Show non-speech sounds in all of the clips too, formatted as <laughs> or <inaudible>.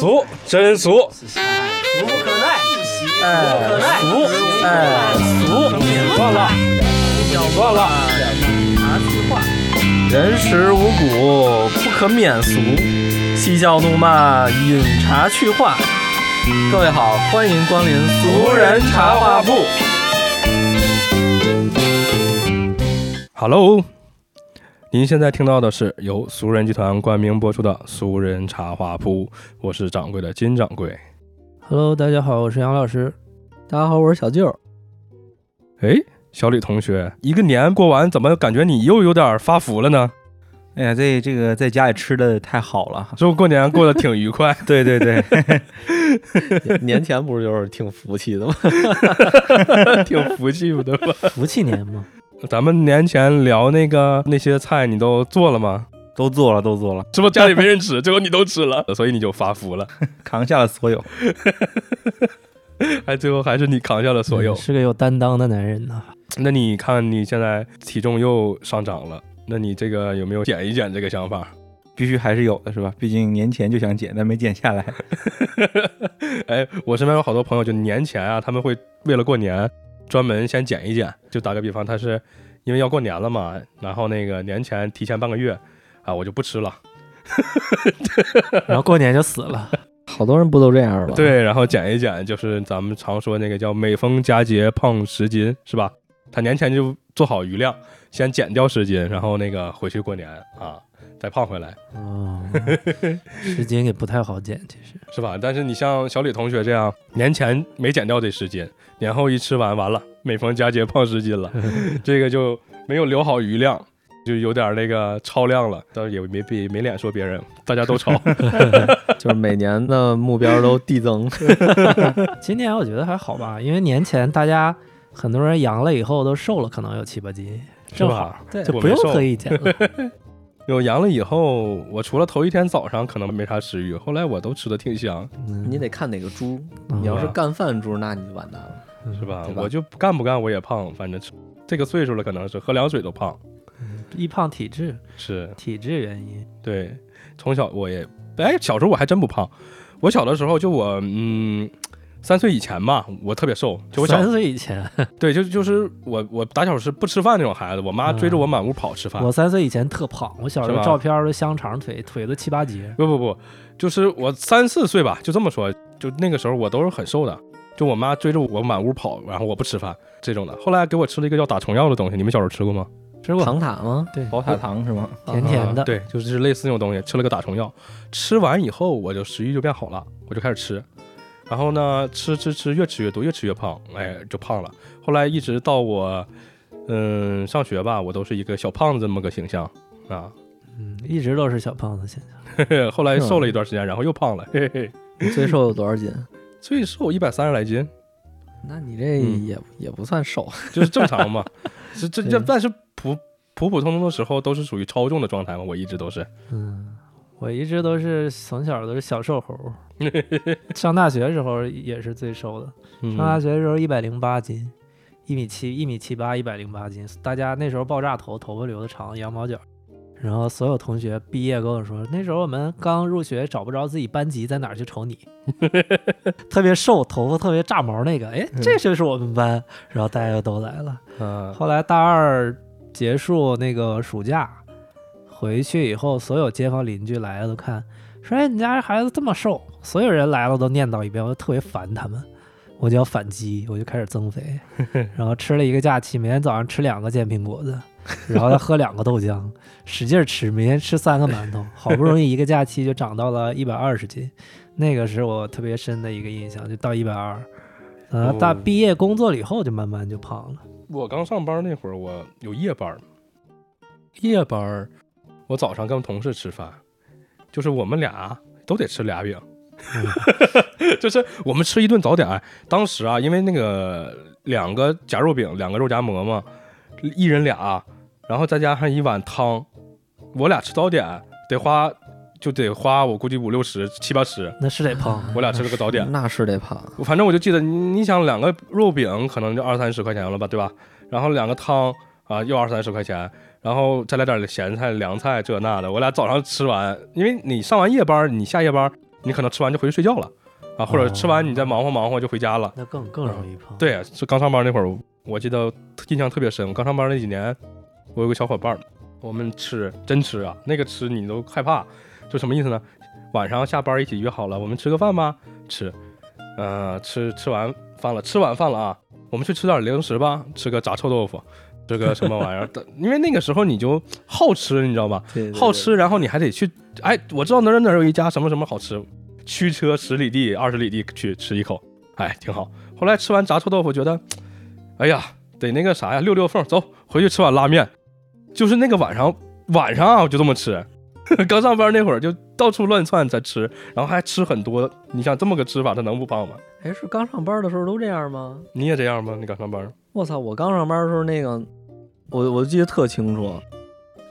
俗，真俗，俗不可耐，哎，不可耐，俗，哎，俗，算了，算了。茶话，人食五谷，不可免俗。嬉笑怒骂，饮茶去话。各位好，欢迎光临俗人茶话。铺。Hello，您现在听到的是由俗人集团冠名播出的《俗人茶话铺》，我是掌柜的金掌柜。Hello，大家好，我是杨老师。大家好，我是小舅。哎，小李同学，一个年过完，怎么感觉你又有点发福了呢？哎呀，这这个在家里吃的太好了。是不是过年过得挺愉快？对 <laughs> 对对，<laughs> 年前不是就是挺福气的吗？<laughs> 挺福气的吧？福气年嘛，咱们年前聊那个那些菜，你都做了吗？都做了，都做了，是不是家里没人吃，<laughs> 结果你都吃了，所以你就发福了？扛下了所有。<laughs> 还最后还是你扛下了所有嗯。是个有担当的男人呐。那你看你现在体重又上涨了，那你这个有没有减一减这个想法？必须还是有的，是吧？毕竟年前就想减，但没减下来。<laughs> 哎，我身边有好多朋友，就年前啊，他们会为了过年专门先减一减。就打个比方，他是因为要过年了嘛，然后那个年前提前半个月啊，我就不吃了。然后过年就死了。<laughs> 好多人不都这样吗？，对，然后减一减，就是咱们常说那个叫每逢佳节胖十斤，是吧？他年前就做好余量，先减掉十斤，然后那个回去过年啊，再胖回来，哦，十斤也不太好减，其实。<laughs> 是吧？但是你像小李同学这样，年前没减掉这十斤，年后一吃完，完了，每逢佳节胖十斤了，<laughs> 这个就没有留好余量。就有点那个超量了，但是也没别没脸说别人，大家都超。<laughs> <laughs> 就是每年的目标都递增。今年我觉得还好吧，因为年前大家很多人阳了以后都瘦了，可能有七八斤，正好，对就不用特意减了。有阳了以后，我除了头一天早上可能没啥食欲，后来我都吃的挺香，嗯你得看哪个猪，嗯你要是干饭猪，那你就完蛋了。是吧？吧我就干不干我也胖，反正吃这个岁数了，可能是喝凉水都胖。易胖体质，是体质原因。对，从小我也哎，小时候我还真不胖。我小的时候就我嗯三岁以前吧，我特别瘦。就我小三岁以前，<laughs> 对，就就是我我打小是不吃饭那种孩子，我妈追着我满屋跑吃饭。我三岁以前特胖，我小时候照片都香肠腿，腿都七八节。不不不，就是我三四岁吧，就这么说，就那个时候我都是很瘦的。就我妈追着我满屋跑，然后我不吃饭这种的。后来给我吃了一个叫打虫药的东西，你们小时候吃过吗？吃过，糖塔吗？对，宝塔糖是吗？<laughs> 甜甜的。啊对，就是类似那种东西，吃了个打虫药，吃完以后我就食欲就变好了，我就开始吃，然后呢，吃吃吃，越吃越多，越吃越胖，哎，就胖了。后来一直到我，嗯，上学吧，我都是一个小胖子这么个形象啊。嗯，一直都是小胖子现象。嘿嘿，后来瘦了一段时间，然后又胖了，嘿嘿，<laughs> 你最瘦有多少斤？最瘦一百三十来斤，那你这嗯也也不算瘦。<laughs> 就是正常嘛。<laughs> 这这这，但是普普普通通的时候都是属于超重的状态嘛，我一直都是。嗯，我一直都是从小都是小瘦猴。<laughs> 上大学的时候也是最瘦的，嗯上大学的时候一百零八斤，一米七一米七八，一百零八斤。大家那时候爆炸头，头发留的长，羊毛角。然后所有同学毕业跟我说，那时候我们刚入学，找不着自己班级在哪儿，去瞅你，<laughs> 特别瘦，头发特别炸毛那个，哎，这就是我们班。然后大家就都来了。嗯，后来大二结束那个暑假回去以后，所有街坊邻居来了都看，说：“哎，你家孩子这么瘦。”所有人来了都念叨一遍，我就特别烦他们，我就要反击，我就开始增肥，<laughs> 然后吃了一个假期，每天早上吃两个煎饼果子，然后再喝两个豆浆，使劲吃，每天吃三个馒头，好不容易一个假期就长到了一百二十斤，那个是我特别深的一个印象，就到一百二。啊，大哦毕业工作了以后就慢慢就胖了。我刚上班那会儿，我有夜班，夜班，我早上跟同事吃饭，就是我们俩都得吃俩饼，<laughs> 就是我们吃一顿早点。当时啊，因为那个两个夹肉饼，两个肉夹馍嘛，一人俩，然后再加上一碗汤，我俩吃早点得花就得花我估计五六十七八十，那是得胖。我俩吃了个早点。那是得胖。反正我就记得，你你想两个肉饼可能就二三十块钱了吧，对吧？然后两个汤啊，又二三十块钱，然后再来点咸菜、凉菜这那的。我俩早上吃完，因为你上完夜班，你下夜班你可能吃完就回去睡觉了啊，或者哦吃完你再忙活忙活就回家了。那更更容易胖。，对，是刚上班那会儿，我记得印象特别深。我刚上班那几年，我有个小伙伴儿，我们吃真吃啊，那个吃你都害怕，就什么意思呢？晚上下班一起约好了，我们吃个饭吧，吃，呃，吃吃完饭了，吃晚饭了啊，我们去吃点零食吧，吃个炸臭豆腐，吃个什么玩意儿的，<laughs> 因为那个时候你就好吃，你知道吧？对好，吃，然后你还得去，哎，我知道哪儿哪儿有一家什么什么好吃，驱车十里地、二十里地去吃一口，哎，挺好。后来吃完炸臭豆腐，觉得，哎呀，得那个啥呀，溜溜缝，走，回去吃碗拉面。就是那个晚上，晚上啊，我就这么吃。<laughs> 刚上班那会儿就到处乱窜在吃，然后还吃很多。你想这么个吃法，他能不胖吗？哎，是刚上班的时候都这样吗？你也这样吗？你刚上班？我操！我刚上班的时候，那个我我记得特清楚，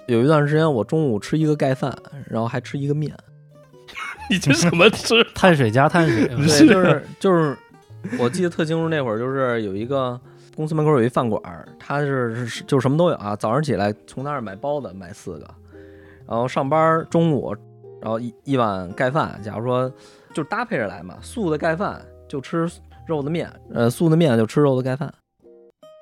有一段时间我中午吃一个盖饭，然后还吃一个面。<laughs> 你这什么吃？<laughs> 碳水加碳水对，就是就是，我记得特清楚，那会儿就是有一个公司门口有一饭馆，他是是就什么都有啊。早上起来从那儿买包子，买四个，然后上班中午，然后一一碗盖饭，假如说就搭配着来嘛，素的盖饭就吃肉的面，呃，素的面就吃肉的盖饭，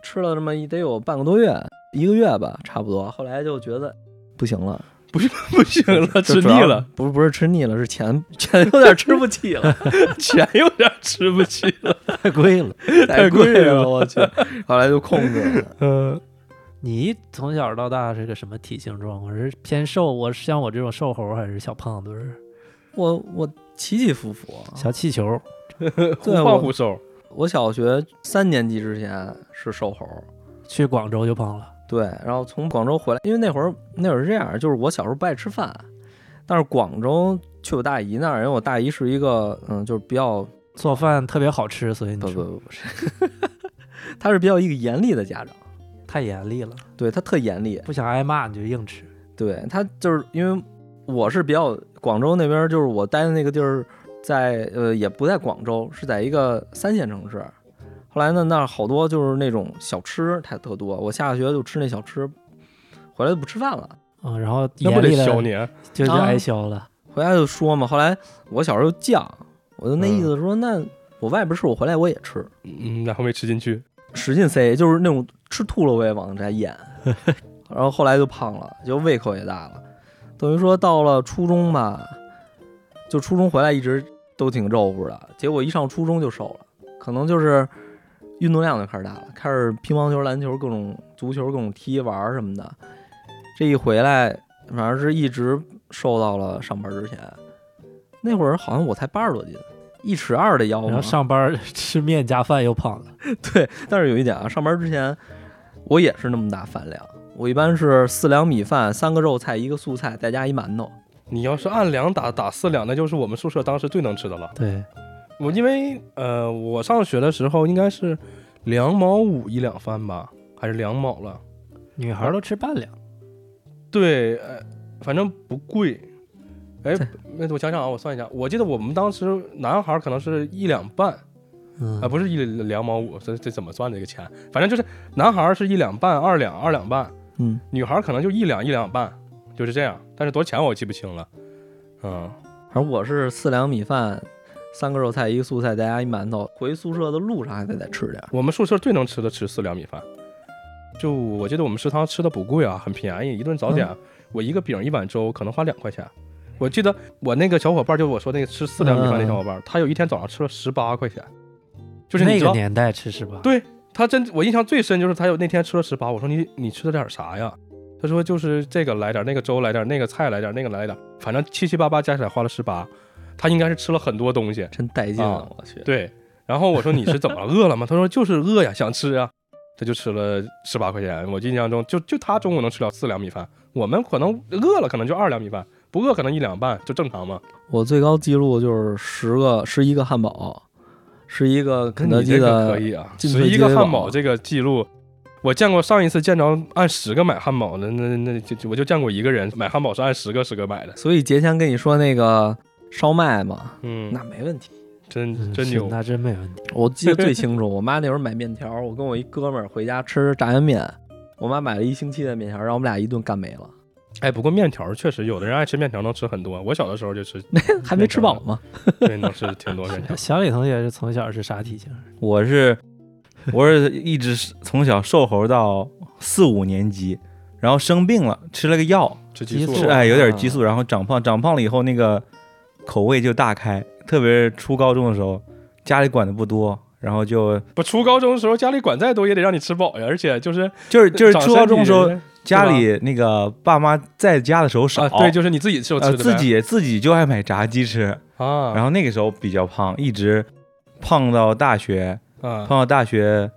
吃了这么一得有半个多月，一个月吧，差不多。后来就觉得不行了，<laughs> 不不行了，<laughs> 吃腻了，，不是不是吃腻了，是钱 <laughs> 钱有点吃不起了。钱有点吃不起了。太贵了。太贵贵了我去，后来就控制了。嗯，你从小到大是个什么体型状况？是偏瘦？我像我这种瘦猴，还是小胖墩儿、我我起起伏伏，小气球？忽胖忽瘦。我小学三年级之前是瘦猴，去广州就胖了。对，然后从广州回来，因为那会儿那会儿是这样，就是我小时候不爱吃饭，但是广州去我大姨那儿，因为我大姨是一个嗯，就是比较做饭特别好吃，所以你不不不不是，<laughs> 她是比较一个严厉的家长，太严厉了，对她特严厉，不想挨骂你就硬吃。对她就是因为我是比较广州那边，就是我待的那个地儿在呃也不在广州，是在一个三线城市。后来呢，那儿好多就是那种小吃，它特多。我下学就吃那小吃，回来就不吃饭了。嗯，然后那不得严厉的削你？啊就挨削了。回来就说嘛，后来我小时候就犟，我就那意思说，那我外边吃，我回来我也吃，嗯，然后没吃进去。使劲塞，就是那种吃吐了我也往这咽。<laughs> 然后后来就胖了，就胃口也大了，等于说到了初中吧，就初中回来一直都挺肉乎的，结果一上初中就瘦了，可能就是运动量就开始大了，开始乒乓球、篮球、各种足球、各种踢玩什么的。这一回来，反正是一直瘦到了上班之前。那会儿好像我才八十多斤，一尺二的腰。然后上班吃面加饭又胖了。对，但是有一点啊，上班之前我也是那么大饭量，我一般是四两米饭，三个肉菜，一个素菜，再加一馒头。你要是按两打打四两，那就是我们宿舍当时最能吃的了。对，我因为呃，我上学的时候应该是两毛五一两饭吧，还是两毛了？女孩都吃半两。对，呃，反正不贵。哎对，那我想想啊，我算一下，我记得我们当时男孩可能是一两半啊、嗯，不是一两毛五，这这怎么算这个钱？反正就是男孩是一两半、二两、二两半，嗯，女孩可能就一两一两半，就是这样。但是多少钱我记不清了。嗯，反正我是四两米饭，三个肉菜，一个素菜，再加一馒头。回宿舍的路上还得再吃点。我们宿舍最能吃的吃四两米饭，就我记得我们食堂吃的不贵啊，很便宜，一顿早点，我一个饼一碗粥可能花两块钱。我记得我那个小伙伴，就我说那个吃四两米饭那小伙伴，他有一天早上吃了十八块钱，就是那个年代吃十八？对他真我印象最深就是他有那天吃了十八，我说你你吃了点啥呀？他说就是这个来点，那个粥来点，那个菜来点，那个来点，反正七七八八加起来花了十八，他应该是吃了很多东西。真带劲啊啊！我去，对，然后我说你是怎么了饿了吗？他说就是饿呀，想吃啊，他就吃了十八块钱。我印象中就就他中午能吃了四两米饭，我们可能饿了可能就二两米饭，不饿可能一两半，就正常嘛。我最高记录就是十个，十一个汉堡，十一个肯德基的可以啊，十一个汉堡这个记录。我见过上一次见着按十个买汉堡的，那那就就我就见过一个人买汉堡是按十个十个买的，所以节前跟你说那个烧麦嘛，嗯，那没问题。真真牛，那真没问题。我记得最清楚，我妈那会儿买面条，我跟我一哥们儿回家吃炸酱面，我妈买了一星期的面条，让我们俩一顿干没了。哎，不过面条确实有的人爱吃面条，能吃很多。我小的时候就吃，<laughs> 还没吃饱吗？对，能吃挺多面条。<laughs> 小李同学是从小是啥体型？我是我是一直是从小瘦猴到四五年级，然后生病了，吃了个药，吃激素哎有点激素，然后长胖，长胖了以后那个口味就大开，特别是初高中的时候，家里管的不多，然后就不初高中的时候家里管再多也得让你吃饱呀，而且就是就是就是初高中的时候，家里那个爸妈在家的时候少，啊，对，就是你自己吃呃吃的自己自己就爱买炸鸡吃，啊，然后那个时候比较胖，一直胖到大学，啊。胖到大学，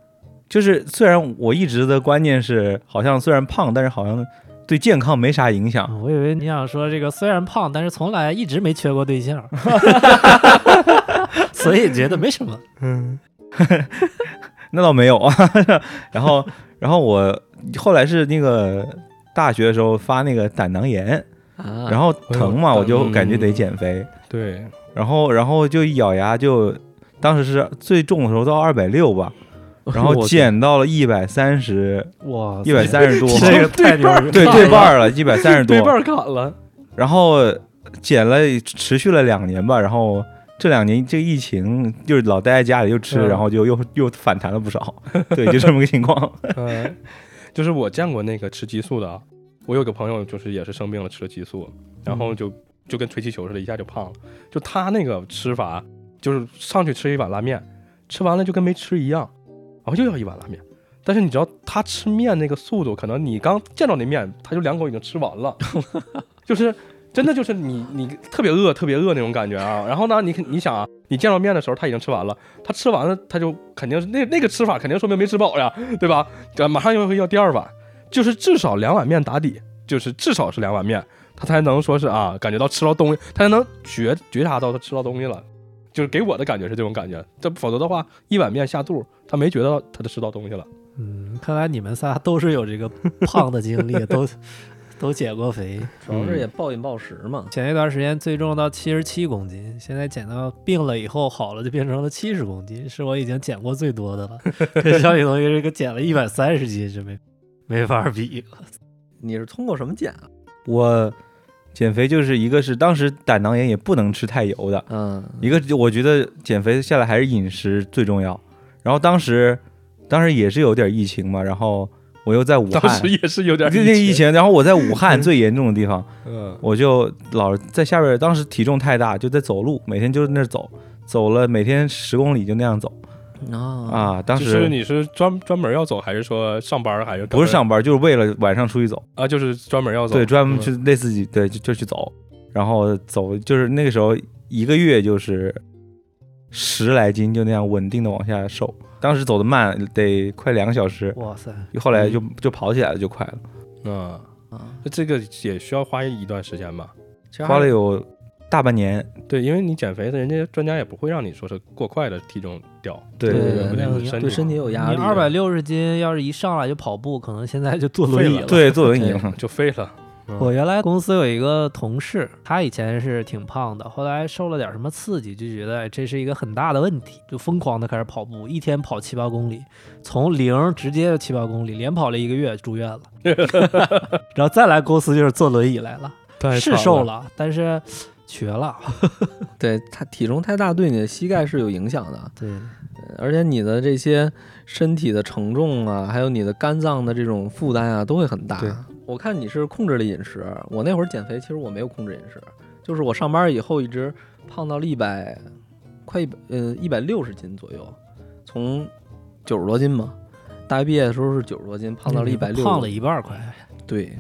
就是虽然我一直的观念是，好像虽然胖，但是好像对健康没啥影响。啊我以为你想说这个虽然胖，但是从来一直没缺过对象，<laughs> 所以觉得没什么。嗯 <laughs> 那倒没有啊。然后，然后我后来是那个大学的时候发那个胆囊炎，啊，然后疼嘛，我就感觉得嗯减肥，对，然后然后就一咬牙就，当时是最重的时候到二百六吧，<laughs> 然后减到了一百三十，哇，一百三十多，这个太牛逼了，对对半了，一百三十多对，半砍了，然后减了持续了两年吧，然后这两年这个疫情就是老待在家里就吃，嗯然后就又又反弹了不少，<laughs> 对，就这么个情况。<laughs> 嗯，就是我见过那个吃激素的啊，我有个朋友就是也是生病了吃了激素，然后就就跟吹气球似的，一下就胖了。就他那个吃法，就是上去吃一碗拉面，吃完了就跟没吃一样，然后又要一碗拉面。但是你知道他吃面那个速度，可能你刚见到那面，他就两口已经吃完了，<laughs> 就是真的就是你你特别饿特别饿那种感觉啊。然后呢，你你想啊，你见到面的时候他已经吃完了，他吃完了他就肯定是那那个吃法肯定说明没吃饱呀，对吧？呃马上又会要第二碗，就是至少两碗面打底，就是至少是两碗面，他才能说是啊感觉到吃到东西，他才能觉觉察到他吃到东西了。就是给我的感觉是这种感觉，这否则的话，一碗面下肚，他没觉得他就吃到东西了。嗯，看来你们仨都是有这个胖的经历，<laughs> 都都减过肥。主要是也暴饮暴食嘛。前一段时间最重到七十七公斤，现在减到病了以后好了就变成了七十公斤，是我已经减过最多的了。<laughs> 跟小李同学这个减了一百三十斤是没没法比。你是通过什么减啊？我减肥就是一个是当时胆囊炎也不能吃太油的，嗯，一个就我觉得减肥下来还是饮食最重要。然后当时当时也是有点疫情嘛，然后我又在武汉当时，也是有点这这疫，情，然后我在武汉最严重的地方，<laughs> 嗯，我就老在下边，当时体重太大，就在走路，每天就在那走，走了每天十公里就那样走啊，啊。当就是时你是专专门要走，还是说上班，还是不是上班，就是为了晚上出去走，啊？就是专门要走，对，专门嗯去类似于对就就去走，然后走就是那个时候一个月就是十来斤，就那样稳定的往下瘦。当时走的慢，得快两个小时，哇塞，后来就就跑起来了，就快了，嗯，啊，那这个也需要花一段时间吧？花了有大半年。对，因为你减肥的，人家专家也不会让你说是过快的体重掉，对对有点对身体对身体有压力。你二百六十斤要是一上来就跑步，可能现在就坐 <laughs> 轮椅了。对，<laughs> 坐轮椅。就废了。嗯我原来公司有一个同事，他以前是挺胖的，后来受了点什么刺激，就觉得哎这是一个很大的问题，就疯狂的开始跑步，一天跑七八公里，从零直接就七八公里，连跑了一个月住院了，<laughs> 然后再来公司就是坐轮椅来了，是瘦，了，但是瘸了。<laughs> 对他体重太大，对你的膝盖是有影响的，对，而且你的这些身体的承重啊，还有你的肝脏的这种负担啊，都会很大对。我看你是控制了饮食，我那会儿减肥，其实我没有控制饮食，就是我上班以后一直胖到了一百，快一百呃一百六十斤左右，从九十多斤嘛，大学毕业的时候是九十多斤，胖到了一百六，胖了一半儿快。对，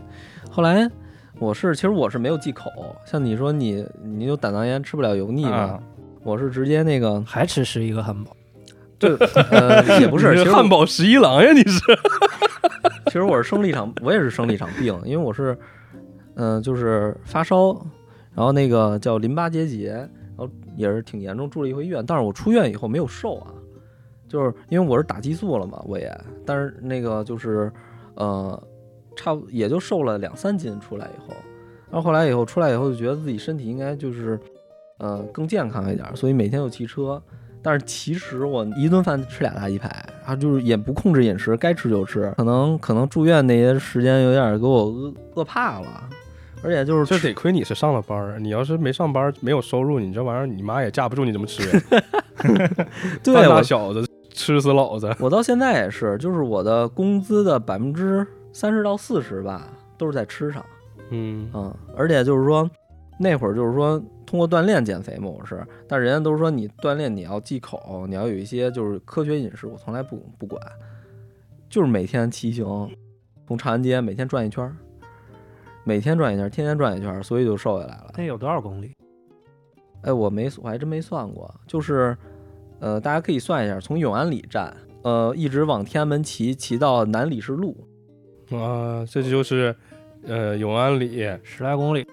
后来我是其实我是没有忌口，像你说你你有胆囊炎吃不了油腻嘛，啊。我是直接那个还吃十一个汉堡，<laughs> 呃也不是，你其实汉堡十一郎呀，你是？<laughs> 其实我是生了一场，我也是生了一场病，因为我是嗯、就是发烧，然后那个叫淋巴结节，然后也是挺严重，住了一回院，但是我出院以后没有瘦啊，就是因为我是打激素了嘛，我也，但是那个就是呃差不也就瘦了两三斤出来以后，然后后来以后出来以后就觉得自己身体应该就是呃更健康一点，所以每天又骑车。但是其实我一顿饭吃俩大鸡排，然后就是也不控制饮食，该吃就吃。可能可能住院那些时间有点给我饿饿怕了，而且就是这得亏你是上了班儿，你要是没上班儿没有收入，你这玩意儿你妈也架不住你这么吃呀。对半大我小子吃死老子。我到现在也是，就是我的工资的百分之三十到四十吧，都是在吃上。嗯，嗯，而且就是说，那会儿就是说通过锻炼减肥嘛，我是，但人家都说你锻炼你要忌口，你要有一些就是科学饮食，我从来不不管，就是每天骑行，从长安街每天转一圈儿，每天转一圈儿，天天转一圈儿，所以就瘦下来了。那有多少公里？哎，我没，我还真没算过，就是，呃，大家可以算一下，从永安里站，呃，一直往天安门骑，骑到南礼士路，啊，这就是呃永安里，十来公里，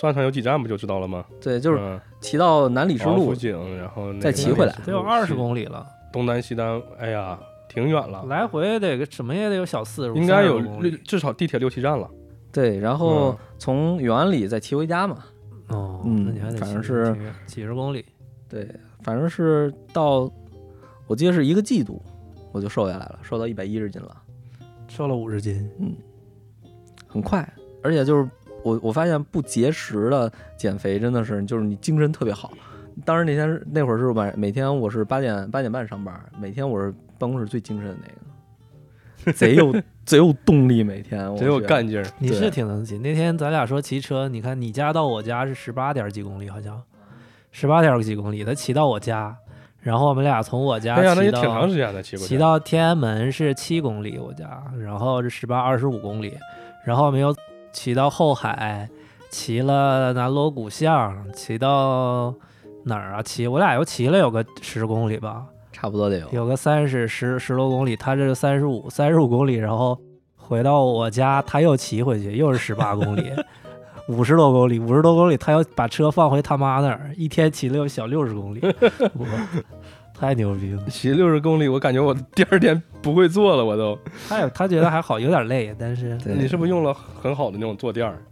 算上有几站不就知道了吗？对，就是嗯骑到南礼士路王府，井，然后那个再骑回来得有二十公里了，东单西单，哎呀，挺远了，来回得个什么也得有小四十，应该有30公里六至少地铁六七站了。对，然后嗯从永安里再骑回家嘛，哦，嗯那你还得反正是几十几十公里，对，反正是到，我记得是一个季度，我就瘦下来了，瘦到一百一十斤了，瘦了五十斤，嗯很快，而且就是我我发现不节食的减肥真的是就是你精神特别好。当时那天那会儿是晚每天我是八点八点半上班，每天我是办公室最精神的那个，贼有 <laughs> 贼有动力，每天贼有干劲儿。你是挺能骑。那天咱俩说骑车，你看你家到我家是十八点几公里，好像十八点几公里，他骑到我家，然后我们俩从我家哎呀，那骑也挺长到时间的，骑过骑到天安门是七公里，我家，然后是十八二十五公里，然后我们又骑到后海，骑了南锣鼓巷，骑到哪儿啊？骑我俩又骑了有个十公里吧，差不多得有。有个三十十十多公里，他这是三十五三十五公里，然后回到我家，他又骑回去，又是十八公里，五十多公里，五十多公里，他要把车放回他妈那儿，一天骑了有小六十公里，<laughs> 我太牛逼了。骑六十公里，我感觉我第二天不会坐了，我都。他也他觉得还好，有点累，但是你是不是用了很好的那种坐垫儿？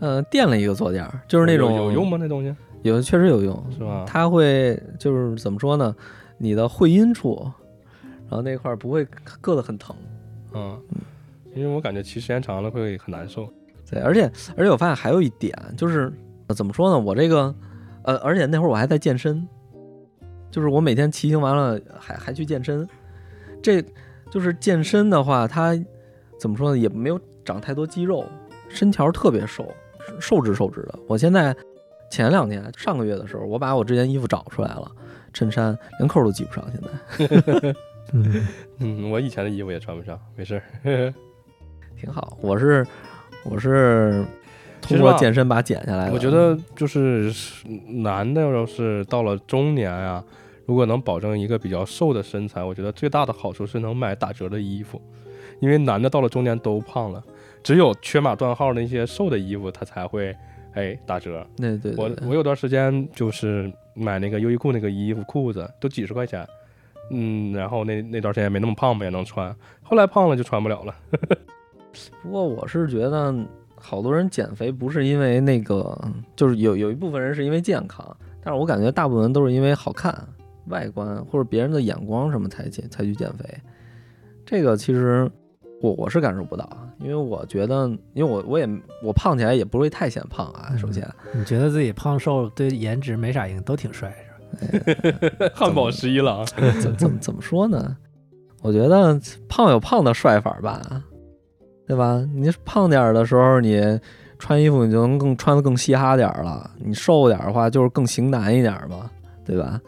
嗯、垫了一个坐垫儿，就是那有种有用吗？那东西有确实有用，是吧？它会就是怎么说呢？你的会阴处，然后那块儿不会硌得很疼。嗯，因为我感觉骑时间长了会很难受。对，而且而且我发现还有一点就是，呃怎么说呢？我这个呃，而且那会儿我还在健身，就是我每天骑行完了还还去健身，这就是健身的话，它怎么说呢？也没有长太多肌肉，身条特别瘦，瘦直瘦直的。我现在前两天上个月的时候，我把我之前衣服找出来了，衬衫连扣都系不上，现在 <laughs> 嗯，嗯，我以前的衣服也穿不上，没事儿。<laughs> 挺好。我是我是通过健身把减下来的。我觉得就是男的要是到了中年啊，如果能保证一个比较瘦的身材，我觉得最大的好处是能买打折的衣服，因为男的到了中年都胖了，只有缺码断号的那些瘦的衣服，他才会哎打折。对对对我我有段时间就是买那个优衣库那个衣服裤子都几十块钱，嗯，然后那那段时间没那么胖嘛，也能穿，后来胖了就穿不了了。不过我是觉得，好多人减肥不是因为那个，就是有有一部分人是因为健康，但是我感觉大部分人都是因为好看、外观或者别人的眼光什么才减才去减肥。这个其实我我是感受不到，因为我觉得，因为我我也我胖起来也不会太显胖啊。首先，你觉得自己胖瘦对颜值没啥影响，都挺帅是吧？<laughs> 汉堡十一郎，怎怎么怎么说呢？我觉得胖有胖的帅法吧，对吧？你胖点儿的时候，你穿衣服你就能更穿的更嘻哈点儿了；你瘦点儿的话，就是更型男一点儿嘛，对吧？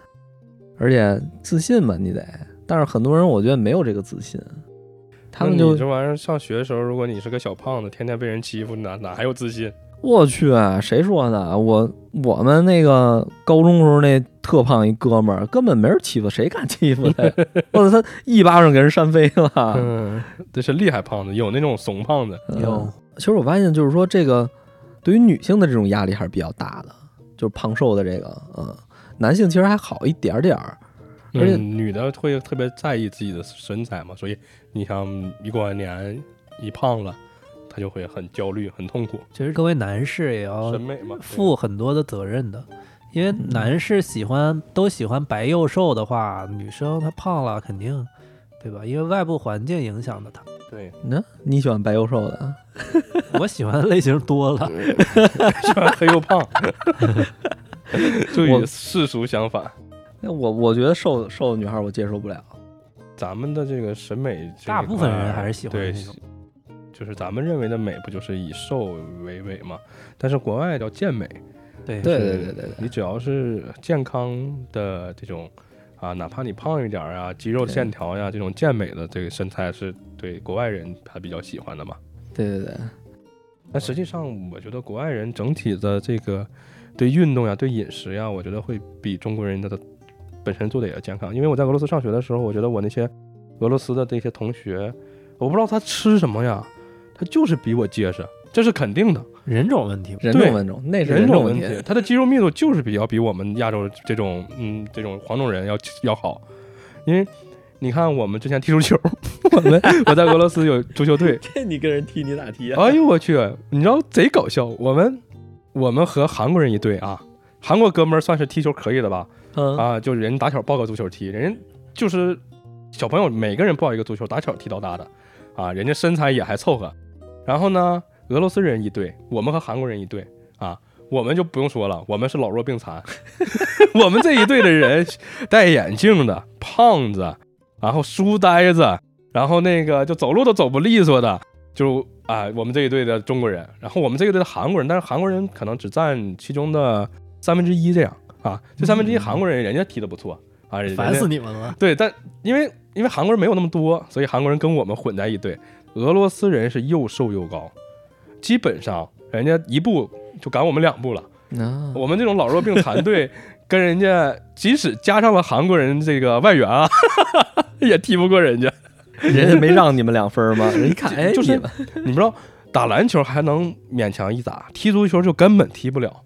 而且自信嘛，你得。但是很多人我觉得没有这个自信，他们就你这玩意儿上学的时候，如果你是个小胖子，天天被人欺负，哪哪还有自信？我去，谁说的？我我们那个高中时候那特胖一哥们儿，根本没人欺负，谁敢欺负他呀？<laughs> 我操，他一巴掌给人扇飞了。嗯，这是厉害胖子，有那种怂胖子。嗯有其实我发现，就是说这个对于女性的这种压力还是比较大的，就是胖瘦的这个，嗯，男性其实还好一点点儿。而且嗯，女的会特别在意自己的身材嘛，所以你像一过完年一胖了，她就会很焦虑、很痛苦。其实各位男士也要审美嘛，负很多的责任的，因为男士喜欢都喜欢白幼瘦的话，女生她胖了肯定，对吧？因为外部环境影响的她。对，那你喜欢白又瘦的？<laughs> 我喜欢的类型多了，喜欢黑又胖，就我与世俗相反。那我我觉得瘦瘦的女孩我接受不了。咱们的这个审美大部分人还是喜欢对那种，就是咱们认为的美，不就是以瘦为美吗？但是国外叫健美，对对对对对对，你只要是健康的这种啊，哪怕你胖一点儿啊，肌肉线条呀，这种健美的这个身材是对国外人还比较喜欢的嘛。对对对，但实际上，我觉得国外人整体的这个对运动呀、对饮食呀，我觉得会比中国人的本身做的也要健康。因为我在俄罗斯上学的时候，我觉得我那些俄罗斯的这些同学，我不知道他吃什么呀，他就是比我结实，这是肯定的。人种问题人种问种，那是人。种问题，他的肌肉密度就是比较比我们亚洲这种嗯这种黄种人要要好，因为你看我们之前踢足球，<laughs> 我们我在俄罗斯有足球队，这你跟人踢你咋踢啊哎呦我去，你知道贼搞笑，我们我们和韩国人一队啊，韩国哥们儿算是踢球可以的吧？嗯啊，就人打小抱个足球踢，人就是小朋友每个人抱一个足球，打小踢到大的，啊，人家身材也还凑合。然后呢，俄罗斯人一队，我们和韩国人一队啊，我们就不用说了，我们是老弱病残，<laughs> 我们这一队的人戴眼镜的、胖子，然后书呆子，然后那个就走路都走不利索的，就啊，我们这一队的中国人，然后我们这一队的韩国人，但是韩国人可能只占其中的三分之一这样啊，这三分之一韩国人人家踢得不错啊，烦死你们了！对，但因为因为韩国人没有那么多，所以韩国人跟我们混在一队。俄罗斯人是又瘦又高，基本上人家一步就赶我们两步了。啊，我们这种老弱病残队跟人家，<laughs> 即使加上了韩国人这个外援啊，<laughs> 也踢不过人家。人家没让你们两分吗？<laughs> 人一看，哎，就是你们你知道，打篮球还能勉强一打，踢足球就根本踢不了。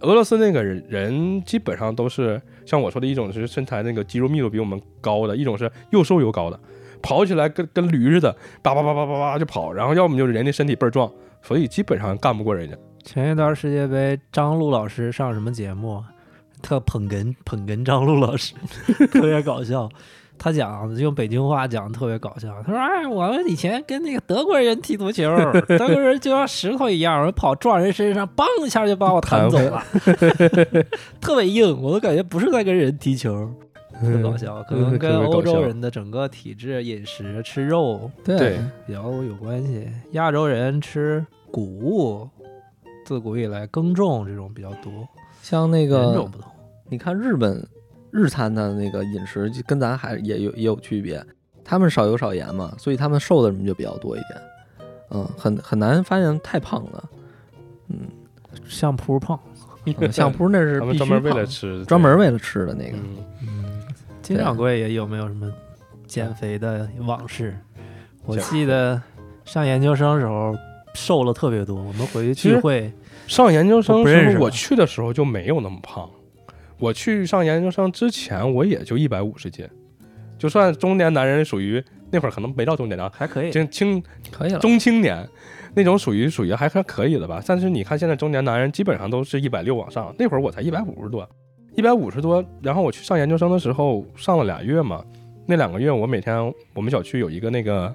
俄罗斯那个人基本上都是像我说的，一种是身材那个肌肉密度比我们高的，一种是又瘦又高的，跑起来跟跟驴似的，叭叭叭叭叭叭就跑，然后要么就是人家身体倍儿壮，所以基本上干不过人家。前一段世界杯，张璐老师上什么节目，特捧哏捧哏张璐老师，<laughs> 特别搞笑。他讲用北京话讲特别搞笑。他说：“哎，我们以前跟那个德国人踢足球，<laughs> 德国人就像石头一样，我跑撞人身上，梆一下就把我弹走了，<laughs> 特别硬，我都感觉不是在跟人踢球，特搞笑。可能跟欧洲人的整个体质、饮食、吃肉对比较有关系。亚洲人吃谷物，自古以来耕种这种比较多，像那个种不同。你看日本日餐的那个饮食，就跟咱还也有也有区别。他们少油少盐嘛，所以他们瘦的人就比较多一点。嗯，很很难发现太胖了。嗯，相扑胖，<laughs> 嗯相扑那是必须们专门为了吃，专门为了吃的那个。嗯，嗯，金掌柜也有没有什么减肥的往事？我记得上研究生时候瘦了特别多，我们回去聚会，上研究生时候，我去的时候就没有那么胖。我去上研究生之前，我也就一百五十斤，就算中年男人，属于那会儿可能没到中年男，还可以。青青可以了。中青年那种属于属于还算可以的吧。但是你看现在中年男人基本上都是一百六往上，那会儿我才一百五十多，一百五十多。然后我去上研究生的时候上了俩月嘛，那两个月我每天我们小区有一个那个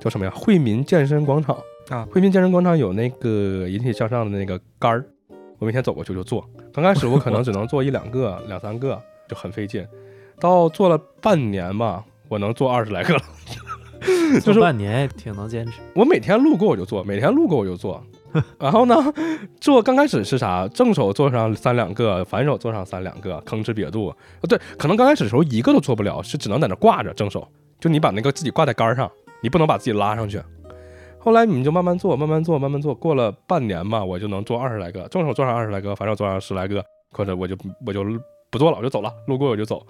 叫什么呀？惠民健身广场啊惠民健身广场有那个引体向上的那个杆儿，我每天走过去就做。刚开始我可能只能做一两个、<laughs> 两三个，就很费劲。到做了半年吧，我能做二十来个了。<laughs> 就是做半年也挺能坚持。我每天路过我就做，每天路过我就做。<laughs> 然后呢，做刚开始是啥？正手做上三两个，反手做上三两个，吭哧瘪肚。呃对，可能刚开始的时候一个都做不了，是只能在那挂着正手，就你把那个自己挂在杆上，你不能把自己拉上去。后来你们就慢慢做，慢慢做，慢慢做，过了半年吧，我就能做二十来个，正手做上二十来个，反手做上十来个，或者我就我就不做了，我就走了，路过我就走。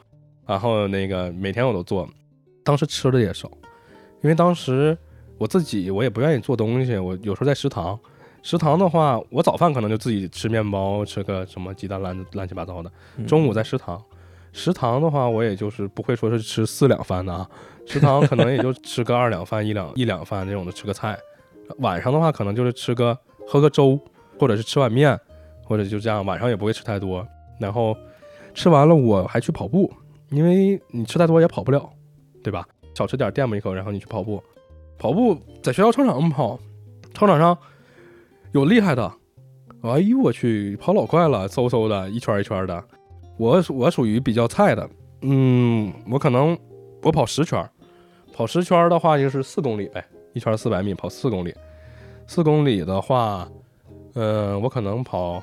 然后那个每天我都做，当时吃的也少，因为当时我自己我也不愿意做东西，我有时候在食堂，食堂的话，我早饭可能就自己吃面包，吃个什么鸡蛋乱乱七八糟的。嗯中午在食堂，食堂的话，我也就是不会说是吃四两饭的啊，食堂可能也就吃个二两饭、一两 <laughs> 一两饭这种的，吃个菜。晚上的话，可能就是吃个喝个粥，或者是吃碗面，或者就这样，晚上也不会吃太多。然后吃完了，我还去跑步，因为你吃太多也跑不了，对吧？少吃点垫吧一口，然后你去跑步。跑步在学校操场上跑，操场上有厉害的，哎呦我去，跑老快了，嗖嗖的，一圈一圈的。我属我属于比较菜的，嗯，我可能我跑十圈，跑十圈的话就是四公里呗，一圈四百米，跑四公里。四公里的话，嗯、我可能跑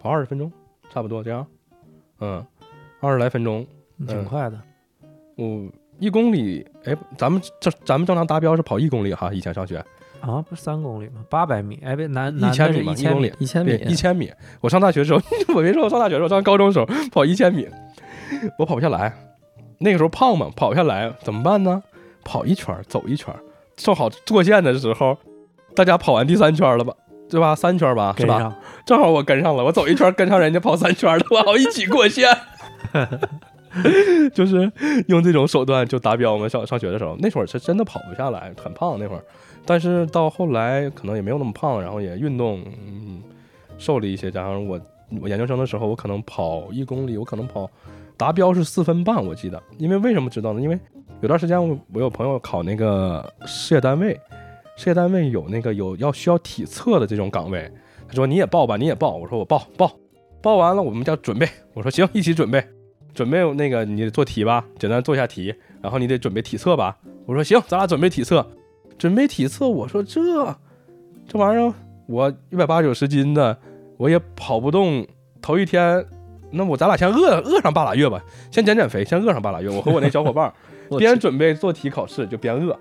跑二十分钟，差不多这样，嗯，二十来分钟。挺快的。我一公里，哎，咱们这咱们正常达标是跑一公里哈，以前上学啊，不是三公里吗？八百米，哎，别男一千米嘛，一千公里，一千米，对一千米。我上大学的时候，<laughs> 我没说我上大学的时候，上高中的时候跑一千米，我跑不下来。那个时候胖嘛，跑不下来怎么办呢？跑一圈儿，走一圈儿，正好过线的时候，大家跑完第三圈了吧？对吧？三圈吧，是吧？正好我跟上了，我走一圈跟上人家跑三圈了，我好一起过线。<laughs> 就是用这种手段就达标嘛。上上学的时候，那会儿是真的跑不下来，很胖那会儿。但是到后来可能也没有那么胖，然后也运动，嗯，瘦了一些。加上我我研究生的时候，我可能跑一公里，我可能跑达标是四分半，我记得。因为为什么知道呢？因为有段时间我我有朋友考那个事业单位，事业单位有那个有要需要体测的这种岗位，他说你也报吧，你也报。我说我报报，报完了我们叫准备。我说行，一起准备，准备那个你做题吧，简单做一下题，然后你得准备体测吧。我说行，咱俩准备体测，准备体测。我说这这玩意儿我一百八九十斤的，我也跑不动。头一天，那我咱俩先饿饿上半拉月吧，先减减肥，先饿上半拉月。我和我那小伙伴儿 <laughs> 边准备做题考试就边饿，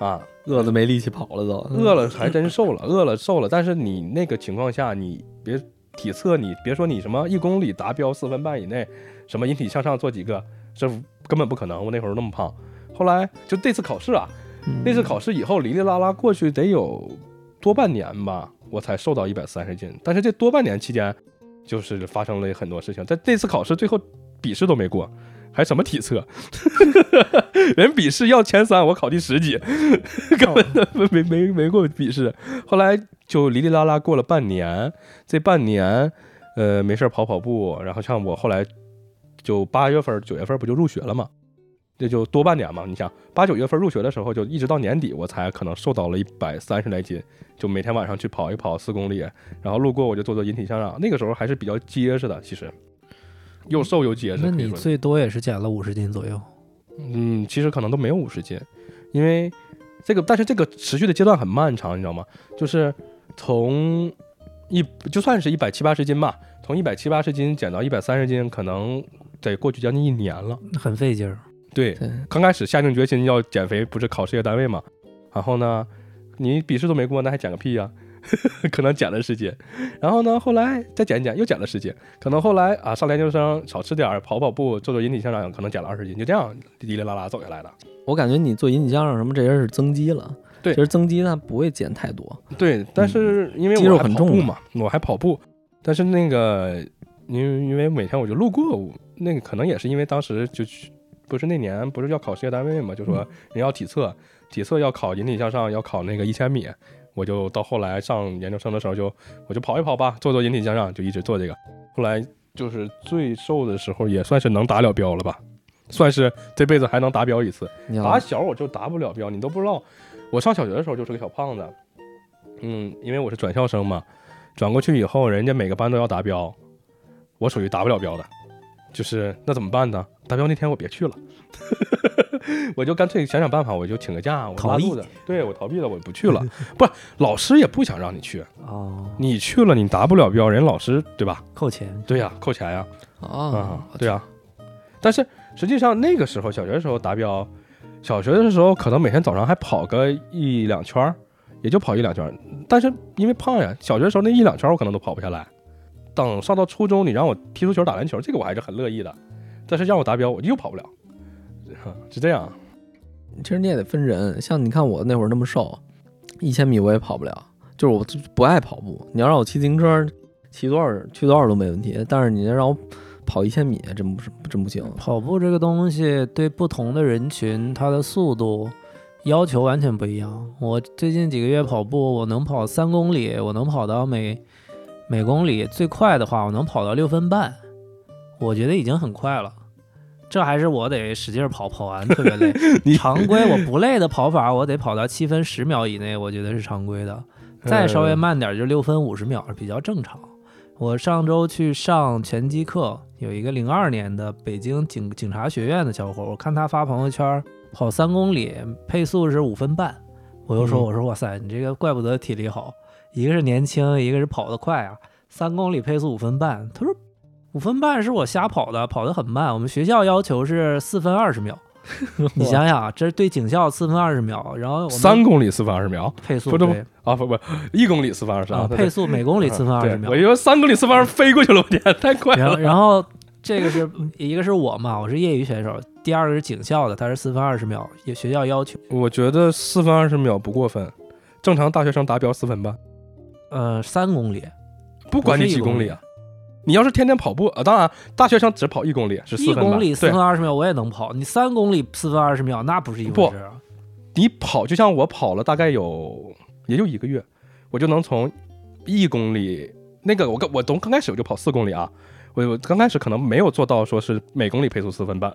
啊，饿的没力气跑了都，饿了还真瘦了，<laughs> 饿了瘦了。但是你那个情况下，你别体测，你别说你什么一公里达标四分半以内，什么引体向上做几个，这根本不可能。我那会儿那么胖，后来就这次考试啊，嗯那次考试以后，哩哩啦啦过去得有多半年吧，我才瘦到一百三十斤。但是这多半年期间，就是发生了很多事情。在这次考试最后笔试都没过，还什么体测？<laughs> 人笔试要前三，我考第十几，根本的没没没过笔试。后来就哩哩啦啦过了半年，这半年，呃，没事儿跑跑步，然后像我后来就八月份、九月份不就入学了嘛，这就多半年嘛。你想八九月份入学的时候，就一直到年底，我才可能瘦到了一百三十来斤，就每天晚上去跑一跑四公里，然后路过我就做做引体向上，那个时候还是比较结实的，其实又瘦又结实。那你最多也是减了五十斤左右。嗯，其实可能都没有五十斤，因为这个，但是这个持续的阶段很漫长，你知道吗？就是从一就算是一百七八十斤吧，从一百七八十斤减到一百三十斤，可能得过去将近一年了。很费劲儿。对，对，刚开始下定决心要减肥，不是考事业单位嘛，然后呢，你笔试都没过，那还减个屁呀、<laughs> 可能减了十斤，然后呢，后来再减一减，又减了十斤，可能后来啊，上研究生少吃点儿，跑跑步，做做引体向上，可能减了二十斤，就这样哩哩啦啦走下来的。我感觉你做引体向上什么这些是增肌了，对。其实增肌它不会减太多，对，但是因为肌肉很重嘛，我还跑步，但是那个因为因为每天我就路过，我那个可能也是因为当时就去，不是那年不是要考事业单位嘛，就说人要体测，体测要考引体向上，要考那个一千米，我就到后来上研究生的时候就我就跑一跑吧，做做引体向上，就一直做这个，后来就是最瘦的时候也算是能达了标了吧。算是这辈子还能达标一次，打小我就达不了标，你都不知道。我上小学的时候就是个小胖子，嗯，因为我是转校生嘛，转过去以后，人家每个班都要达标，我属于达不了标的，就是那怎么办呢？达标那天我别去了，<laughs> 我就干脆想想办法，我就请个假，我拉逃避肚子，对我逃避了，我不去了。<laughs> 不，老师也不想让你去，哦，你去了你达不了标，人老师对吧？扣钱。对呀、扣钱呀、啊啊，，对啊。但是实际上那个时候小学的时候达标，小学的时候可能每天早上还跑个一两圈儿，也就跑一两圈儿。但是因为胖呀，小学的时候那一两圈儿我可能都跑不下来。等上到初中，你让我踢足球、打篮球，这个我还是很乐意的。但是让我达标，我又跑不了，<laughs> 是这样。其实你也得分人，像你看我那会儿那么瘦，一千米我也跑不了，就是我不爱跑步。你要让我骑自行车，骑多少去多少都没问题，但是你要让我跑一千米，真不是真不行。跑步这个东西对不同的人群，它的速度要求完全不一样。我最近几个月跑步，我能跑三公里，我能跑到每每公里最快的话，我能跑到六分半，我觉得已经很快了。这还是我得使劲跑，跑完特别累 <laughs> 你。常规我不累的跑法，我得跑到七分十秒以内，我觉得是常规的。再稍微慢点就六分五十秒是比较正常。我上周去上拳击课，有一个零二年的北京警警察学院的小伙，我看他发朋友圈跑三公里，配速是五分半，我就说嗯我说哇塞，你这个怪不得体力好，一个是年轻，一个是跑得快啊，三公里配速五分半。他说五分半是我瞎跑的，跑得很慢，我们学校要求是四分二十秒。<laughs> 你想想啊，这是对警校四分二十秒，然后三公里四分二十秒配速不对啊，不不，一公里四分二十啊，配速每公里四分二十秒对我。以为三公里四分二飞过去了，我天，太快了。然后这个是一个是我嘛，我是业余选手，第二个是警校的，他是四分二十秒，也学校要求。我觉得四分二十秒不过分，正常大学生达标四分半，呃，三公里，不管你几公里啊。你要是天天跑步，啊，当然大学生只跑一公里是一四分半，公里四分二十秒我也能跑，你三公里四分二十秒那不是一回不事啊。你跑就像我跑了大概有也就一个月，我就能从一公里那个我刚我从刚开始我就跑四公里啊，我我刚开始可能没有做到说是每公里配速四分半，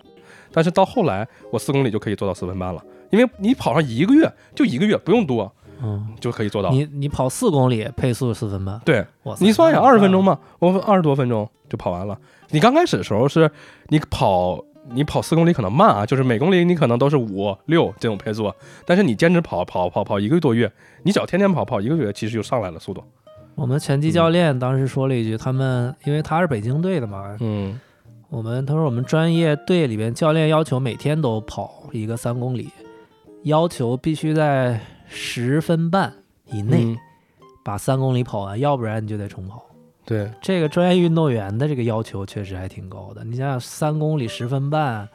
但是到后来我四公里就可以做到四分半了，因为你跑上一个月就一个月不用多嗯，就可以做到。你你跑四公里配速四分半，对你算一下，二十分钟嘛，嘛，我二十多分钟就跑完了。你刚开始的时候是你跑。你跑四公里可能慢啊，就是每公里你可能都是五六这种配速，但是你坚持跑跑跑跑一个多月，你只要天天跑跑一个月，其实就上来了速度。我们拳击教练当时说了一句，他们因为他是北京队的嘛，嗯，我们他说我们专业队里边教练要求每天都跑一个三公里，要求必须在十分半以内嗯把三公里跑完，要不然你就得重跑。对，这个专业运动员的这个要求确实还挺高的。你想想，三公里十分半，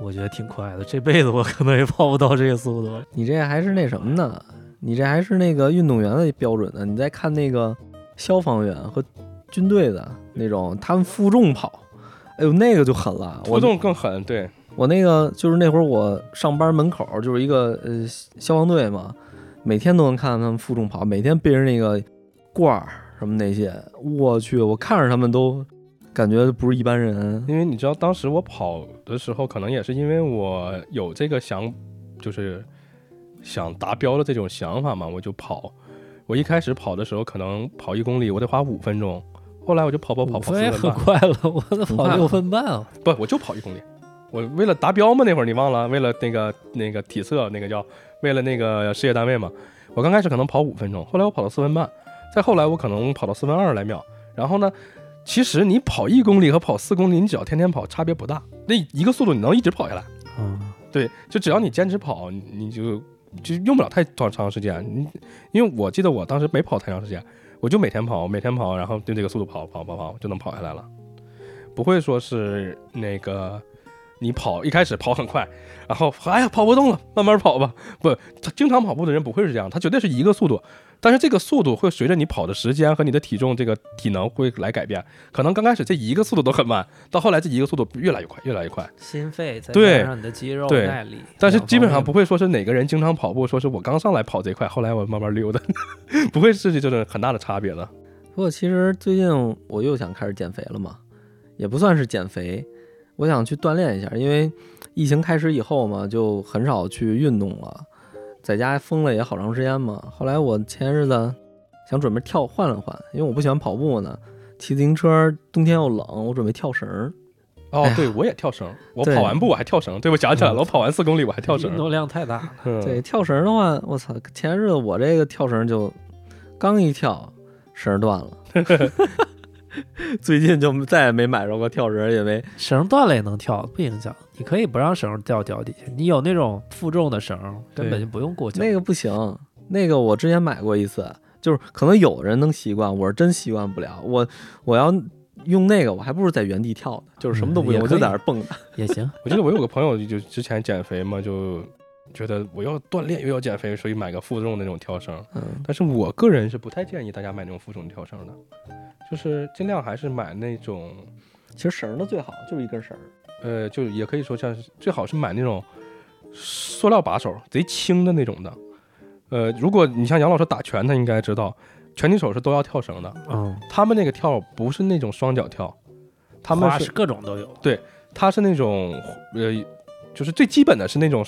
我觉得挺快的。这辈子我可能也跑不到这个速度。你这还是那什么呢？你这还是那个运动员的标准呢。你再看那个消防员和军队的那种，他们负重跑，哎呦，那个就狠了。我负重更狠，对，我那个就是那会儿我上班门口就是一个呃消防队嘛，每天都能看到他们负重跑，每天背着那个罐儿什么那些，我去，我看着他们都感觉不是一般人。因为你知道当时我跑的时候，可能也是因为我有这个想，就是想达标的这种想法嘛，我就跑。我一开始跑的时候，可能跑一公里我得花五分钟，后来我就跑跑跑跑五分也很快了，我都跑六分半啊！不，我就跑一公里。我为了达标嘛，那会儿你忘了，为了那个那个体测，那个叫为了那个事业单位嘛。我刚开始可能跑五分钟，后来我跑到四分半，再后来我可能跑到四分二来秒。然后呢，其实你跑一公里和跑四公里，你只要天天跑，差别不大。那一个速度你能一直跑下来。嗯，对，就只要你坚持跑，你就就用不了太长长时间。你因为我记得我当时没跑太长时间，我就每天跑，每天跑，然后对这个速度跑跑跑跑就能跑下来了，不会说是那个你跑一开始跑很快，然后哎呀跑不动了，慢慢跑吧。不，他经常跑步的人不会是这样，他绝对是一个速度，但是这个速度会随着你跑的时间和你的体重这个体能会来改变。可能刚开始这一个速度都很慢，到后来这一个速度越来越快，越来越快。心肺再对加上你的肌肉对耐力，但是基本上不会说是哪个人经常跑步，说是我刚上来跑这块，后来我慢慢溜达，<laughs> 不会是这种很大的差别的。不过其实最近我又想开始减肥了嘛，也不算是减肥，我想去锻炼一下，因为疫情开始以后嘛，就很少去运动了，在家封了也好长时间嘛。后来我前日子想准备跳换了换，因为我不喜欢跑步呢，骑自行车冬天又冷，我准备跳绳哦对，我也跳绳，我跑完步我还跳绳。对，我想起来了，嗯我跑完四公里我还跳绳运。动量太大了。嗯对，跳绳儿的话，我操，前日子我这个跳绳就刚一跳，绳儿断了。<laughs> <laughs> 最近就再也没买着过跳绳，也没绳断了也能跳，不影响。你可以不让绳掉脚底下，你有那种负重的绳，根本就不用过脚。那个不行。那个我之前买过一次，就是可能有人能习惯，我是真习惯不了。我我要用那个，我还不如在原地跳呢，就是什么都不用，我就在那儿蹦跶。也行，我记得我有个朋友就之前减肥嘛，就觉得我要锻炼又要减肥，所以买个负重的那种跳绳。嗯，但是我个人是不太建议大家买那种负重跳绳的，就是尽量还是买那种其实绳儿的最好就是一根绳儿。呃，就也可以说像是最好是买那种塑料把手，贼轻的那种的。呃，如果你像杨老师打拳，他应该知道，拳击手是都要跳绳的。嗯，他们那个跳不是那种双脚跳，他们是各种都有。对，他是那种呃，就是最基本的是那种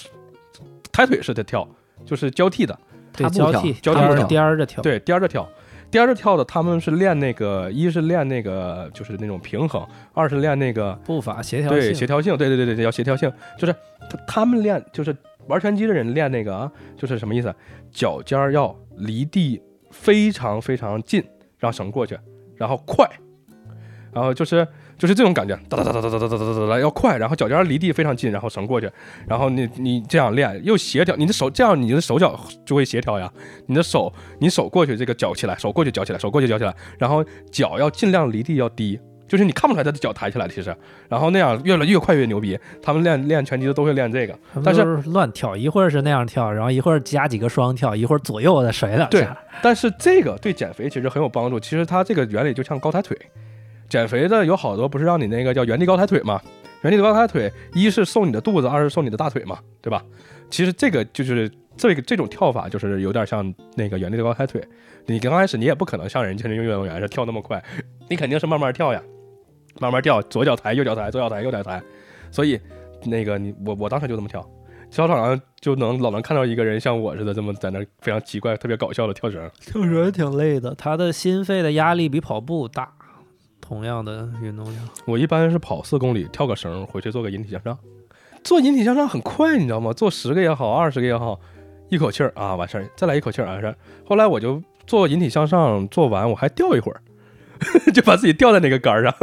抬腿式的跳，就是交替的，对交替交替跳。颠着跳，对，颠着跳，颠着跳的，他们是练那个，一是练那个就是那种平衡，二是练那个步伐协调性。对协调性，对对对对对，叫协调性，就是他他们练就是玩拳击的人练那个啊，就是什么意思？脚尖儿要离地非常非常近，让绳过去，然后快，然后就是就是这种感觉，哒哒哒哒哒哒哒哒哒哒，要快，然后脚尖儿离地非常近，然后绳过去，然后你你这样练又协调，你的手这样你的手脚就会协调呀，你的手你手过去这个脚起来，手过去脚起来，手过去脚起来，然后脚要尽量离地要低。就是你看不出来他的脚抬起来，其实，然后那样越来越快越牛逼。他们练练拳击的都会练这个，但是乱跳，一会儿是那样跳，然后一会儿加几个双跳，一会儿左右的甩两对下。但是这个对减肥其实很有帮助。其实它这个原理就像高抬腿，减肥的有好多不是让你那个叫原地高抬腿吗？原地高抬腿，一是瘦你的肚子，二是瘦你的大腿嘛，对吧？其实这个就是这个这种跳法，就是有点像那个原地高抬腿。你刚开始你也不可能像人家运动员是跳那么快，你肯定是慢慢跳呀，慢慢跳，左脚抬，右脚抬，左脚抬，右脚抬。所以那个你我我当时就这么跳。操场上就能老能看到一个人像我似的这么在那非常奇怪、特别搞笑的跳绳。跳绳挺累的，他的心肺的压力比跑步大。同样的运动量，我一般是跑四公里，跳个绳，回去做个引体向上。做引体向上很快，你知道吗？做十个也好，二十个也好，一口气儿啊完事儿，再来一口气儿完事儿。后来我就做引体向上，做完我还吊一会儿，<laughs> 就把自己吊在那个杆儿上。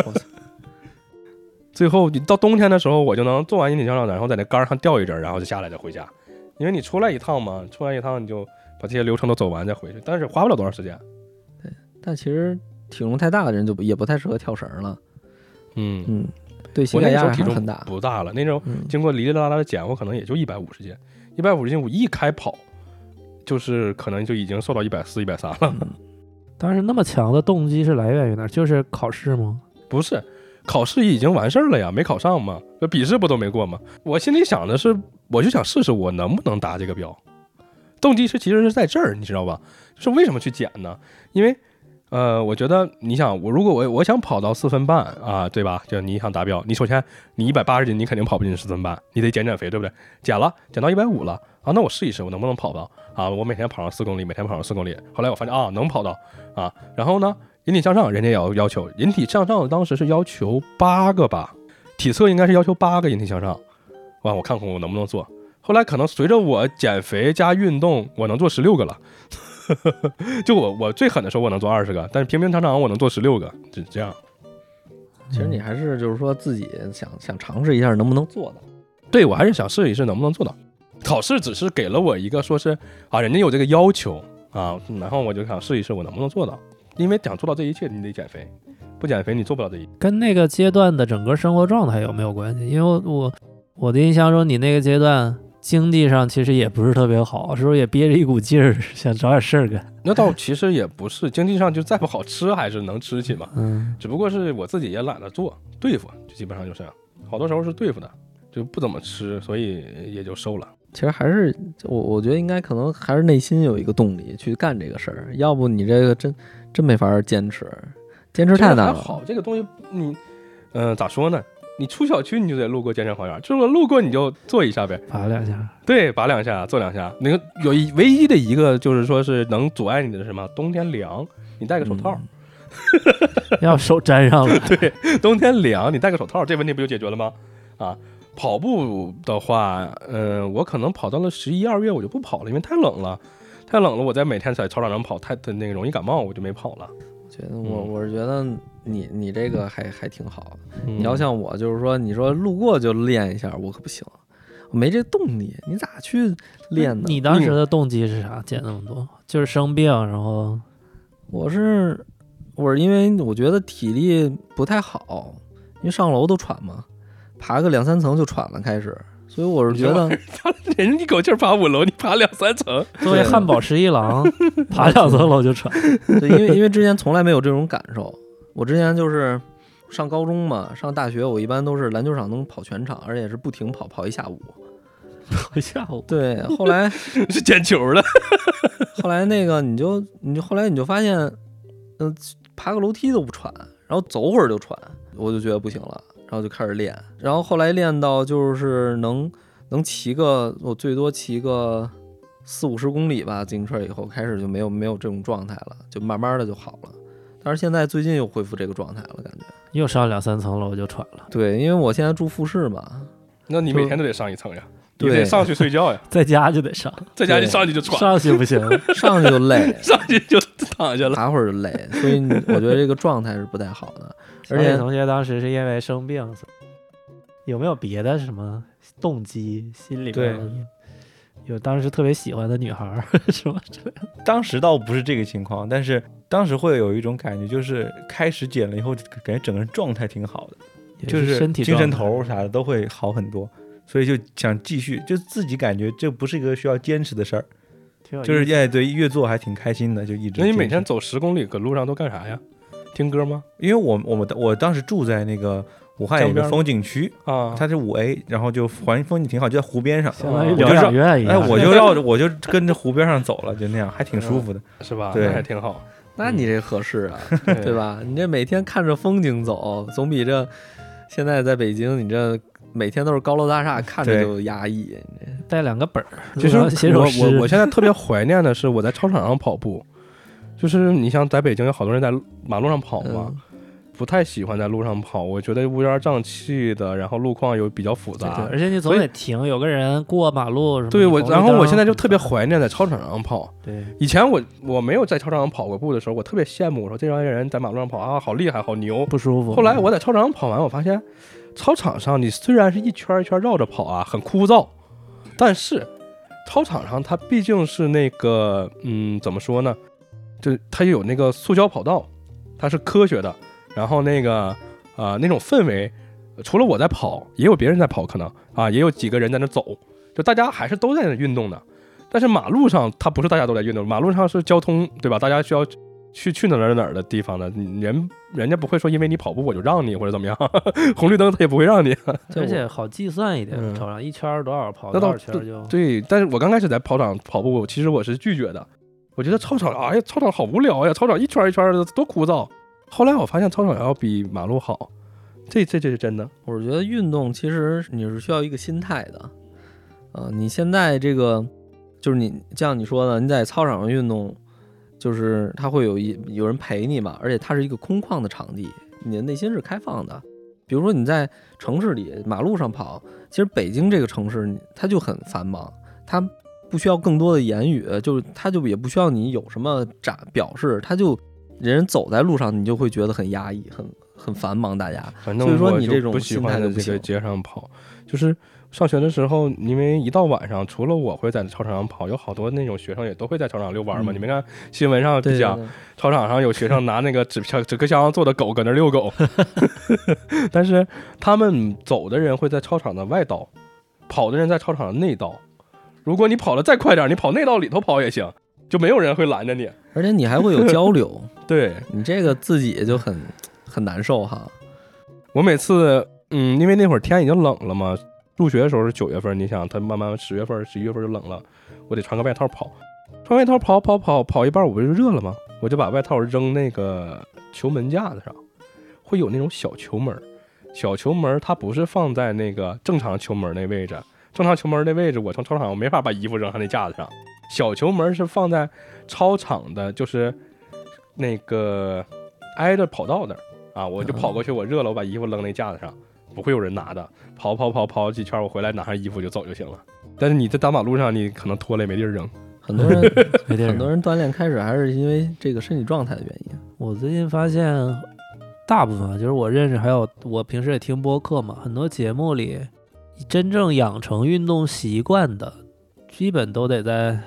最后你到冬天的时候，我就能做完引体向上，然后在那杆儿上吊一阵儿，然后就下来再回家。因为你出来一趟嘛，出来一趟你就把这些流程都走完再回去，但是花不了多长时间。对但其实体重太大的人就不也不太适合跳绳了，嗯，嗯，对膝我盖压那时候体重力还是很大。不大了，那时候嗯，经过哩哩啦啦的减，我可能也就一百五十斤，一百五十斤，我一开跑，就是可能就已经瘦到一百四、一百三了。当时那么强的动机是来源于哪儿？就是考试吗？不是，考试已经完事儿了呀，没考上嘛，那笔试不都没过吗？我心里想的是，我就想试试我能不能达这个标。动机是其实是在这儿，你知道吧？就是为什么去减呢？因为，呃，我觉得你想，我如果我我想跑到四分半啊，对吧？就你想达标，你首先你一百八十斤，你肯定跑不进四分半，你得减减肥，对不对？减了，减到一百五了啊，那我试一试，我能不能跑到啊？我每天跑上四公里，每天跑上四公里。后来我发现啊，能跑到啊，然后呢，引体向上，人家也要要求引体向上，当时是要求八个吧，体测应该是要求八个引体向上。哇，我看看我能不能做。后来可能随着我减肥加运动，我能做十六个了。<laughs> 就我我最狠的时候我能做二十个，但是平平常常我能做十六个，是这样。其实你还是就是说自己想想尝试一下能不能做到。对我还是想试一试能不能做到。考试只是给了我一个说是啊，人家有这个要求啊，然后我就想试一试我能不能做到。因为想做到这一切，你得减肥，不减肥你做不了这一。跟那个阶段的整个生活状态有没有关系？因为我我我的印象中，你那个阶段经济上其实也不是特别好，是不是也憋着一股劲儿，<laughs> 想找点事儿干？那倒其实也不是，经济上就再不好吃还是能吃起嘛。嗯，只不过是我自己也懒得做，对付，就基本上就是这样。好多时候是对付的，就不怎么吃，所以也就瘦了。其实还是我我觉得应该可能还是内心有一个动力去干这个事儿，要不你这个真真没法坚持，坚持太难了。还好，这个东西你，嗯、咋说呢？你出小区你就得路过健身房园，就是路过你就坐一下呗，拔两下，对，拔两下，坐两下。那个有一唯一的一个就是说是能阻碍你的是什么？冬天凉，你戴个手套。<laughs> 要手粘上了。对，冬天凉，你戴个手套，这问题不就解决了吗？啊，跑步的话，嗯、我可能跑到了十一二月我就不跑了，因为太冷了，太冷了，我在每天在操场上跑，太那个容易感冒，我就没跑了。觉得我嗯我是觉得你你这个还还挺好的。你你要像我，就是说你说路过就练一下，我可不行，我没这动力，你咋去练呢？你当时的动机是啥？减那么多，就是生病，然后我是我是因为我觉得体力不太好，因为上楼都喘嘛，爬个两三层就喘了开始，所以我是觉得人家一口气爬五楼，你爬两三层，作为汉堡十一郎，爬两层楼就喘。<laughs> 对，因为因为之前从来没有这种感受。我之前就是上高中嘛，上大学我一般都是篮球场能跑全场，而且是不停跑，跑一下午。<laughs> 跑一下午对，后来 <laughs> 是捡球的。<laughs> 后来那个你就你就后来你就发现，嗯、爬个楼梯都不喘，然后走会儿就喘，我就觉得不行了。然后就开始练，然后后来练到就是能能骑个我最多骑个四五十公里吧，自行车以后开始就没有没有这种状态了，就慢慢的就好了。但是现在最近又恢复这个状态了，感觉。又上两三层楼就喘了，对，因为我现在住复式嘛，那你每天都得上一层呀，你对得上去睡觉呀，<laughs> 在家就得上，<laughs> 在家一上去就喘，上去不行。<laughs> 上去就累，上去就躺下了。爬会儿就累，所以我觉得这个状态是不太好的。而且同学当时是因为生病，有没有别的什么动机？心里边的有当时特别喜欢的女孩儿 <laughs> 什么之类的？当时倒不是这个情况，但是当时会有一种感觉，就是开始减了以后，感觉整个人状态挺好的，也就是身体精神头啥的都会好很多，所以就想继续，就自己感觉这不是一个需要坚持的事儿，就是哎对，越做还挺开心的，就一直。那你每天，走十公里，搁路上都干啥呀？听歌吗？因为我我们我当时住在那个武汉有个风景区，啊，它是五 A，然后就环境风景挺好，就在湖边上，相当于我疗就绕哎，养院一样。我就绕着我就跟着湖边上走了，就那样，还挺舒服的。是吧？对那还挺好，那你这合适啊，对？吧？你这每天看着风景走，总比这现在在北京，你这每天都是高楼大厦，看着对就压抑。带两个本儿，其实路上写首我诗。我我现在特别怀念的是我在操场上跑步，就是你像在北京有好多人在马路上跑嘛，嗯不太喜欢在路上跑，我觉得乌烟瘴气的，然后路况又比较复对，杂。而且你总得停，有个人过马路什么。对我，然后我现在就特别怀念在操场上跑。对，以前我我没有在操场上跑过步的时候，我特别羡慕，我说这帮人在马路上跑啊，好厉害，好牛。不舒服。后来我在操场上跑完，我发现操场上你虽然是一圈一圈绕着跑啊，很枯燥，但是操场上它毕竟是那个嗯，怎么说呢？就它有那个塑胶跑道，它是科学的。然后那个呃、那种氛围，除了我在跑，也有别人在跑，可能啊，也有几个人在那走，就大家还是都在那运动的。但是马路上它不是大家都在运动，马路上是交通，对吧？大家需要去去哪儿哪儿的地方的，人人家不会说因为你跑步我就让你 <laughs> 或者怎么样，红绿灯他也不会让你。而且好计算一点，嗯操场一圈儿多少跑多少圈儿就对，但是我刚开始在跑场跑步，其实我是拒绝的。我觉得操场，哎呀，操场好无聊呀，操场一圈一圈的多枯燥。后来我发现操场要比马路好，这这这是真的。我是觉得运动其实你是需要一个心态的，呃，你现在这个就是你像你说的，你在操场上运动，就是它会有一有人陪你嘛，而且它是一个空旷的场地，你的内心是开放的。比如说你在城市里马路上跑，其实北京这个城市它就很繁忙，它不需要更多的言语，就是它就也不需要你有什么展表示，它就人走在路上，你就会觉得很压抑，很很繁忙，大家。反正所以说我就你这种不喜心态欢在这个就不行街上跑，就是上学的时候，因为一到晚上，除了我会在操场上跑，有好多那种学生也都会在操场遛弯嘛。嗯你没看新闻上对讲，操场上有学生拿那个纸箱纸壳箱做的狗搁那儿遛狗，<laughs> 但是他们走的人会在操场的外道，跑的人在操场的内道。如果你跑得再快点儿，你跑内道里头跑也行，就没有人会拦着你。而且你还会有交流，<laughs> 对你这个自己就很很难受哈。我每次，嗯，因为那会儿天已经冷了嘛，入学的时候是九月份，你想，它慢慢十月份、十一月份就冷了，我得穿个外套跑，穿外套跑跑跑跑一半，我不就热了吗？我就把外套扔那个球门架子上，会有那种小球门，小球门它不是放在那个正常球门那位置，正常球门那位置，我从操场我没法把衣服扔上那架子上，小球门是放在操场的，就是那个挨着跑道那儿啊，我就跑过去，我热了，我把衣服扔那架子上，不会有人拿的，跑跑跑跑几圈，我回来拿上衣服就走就行了。但是你在大马路上，你可能脱了也没地儿扔。很多人 <laughs> 很多人锻炼开始还是因为这个身体状态的原因。我最近发现，大部分啊就是我认识，还有我平时也听播客嘛，很多节目里真正养成运动习惯的，基本都得在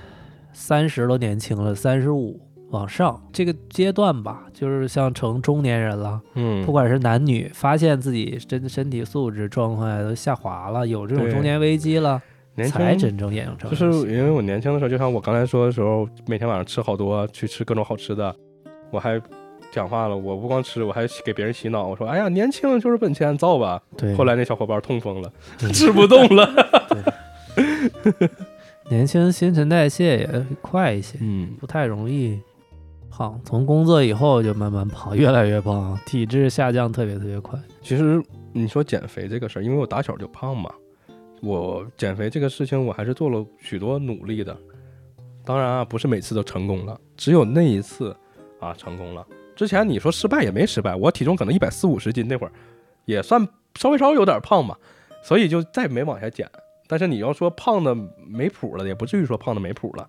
三十都年轻了，三十五往上这个阶段吧，就是像成中年人了，嗯不管是男女，发现自己真身体素质状态都下滑了，有这种中年危机了，年轻才真正养成就是因为我年轻的时候，就像我刚才说的时候，每天晚上吃好多，去吃各种好吃的，我还讲话了，我不光吃，我还给别人洗脑，我说，哎呀，年轻就是本钱，造吧。对，后来那小伙伴痛风了，<laughs> 对吃不动了。<laughs> <laughs> 年轻新陈代谢也快一些，嗯，不太容易胖，从工作以后就慢慢胖，越来越胖，体质下降特别特别快。其实你说减肥这个事儿，因为我打小就胖嘛，我减肥这个事情我还是做了许多努力的。当然啊，不是每次都成功了，只有那一次啊成功了。之前你说失败也没失败，我体重可能一百四五十斤那会儿，也算稍微稍微有点胖吧，所以就再没往下减。但是你要说胖的没谱了，也不至于说胖的没谱了。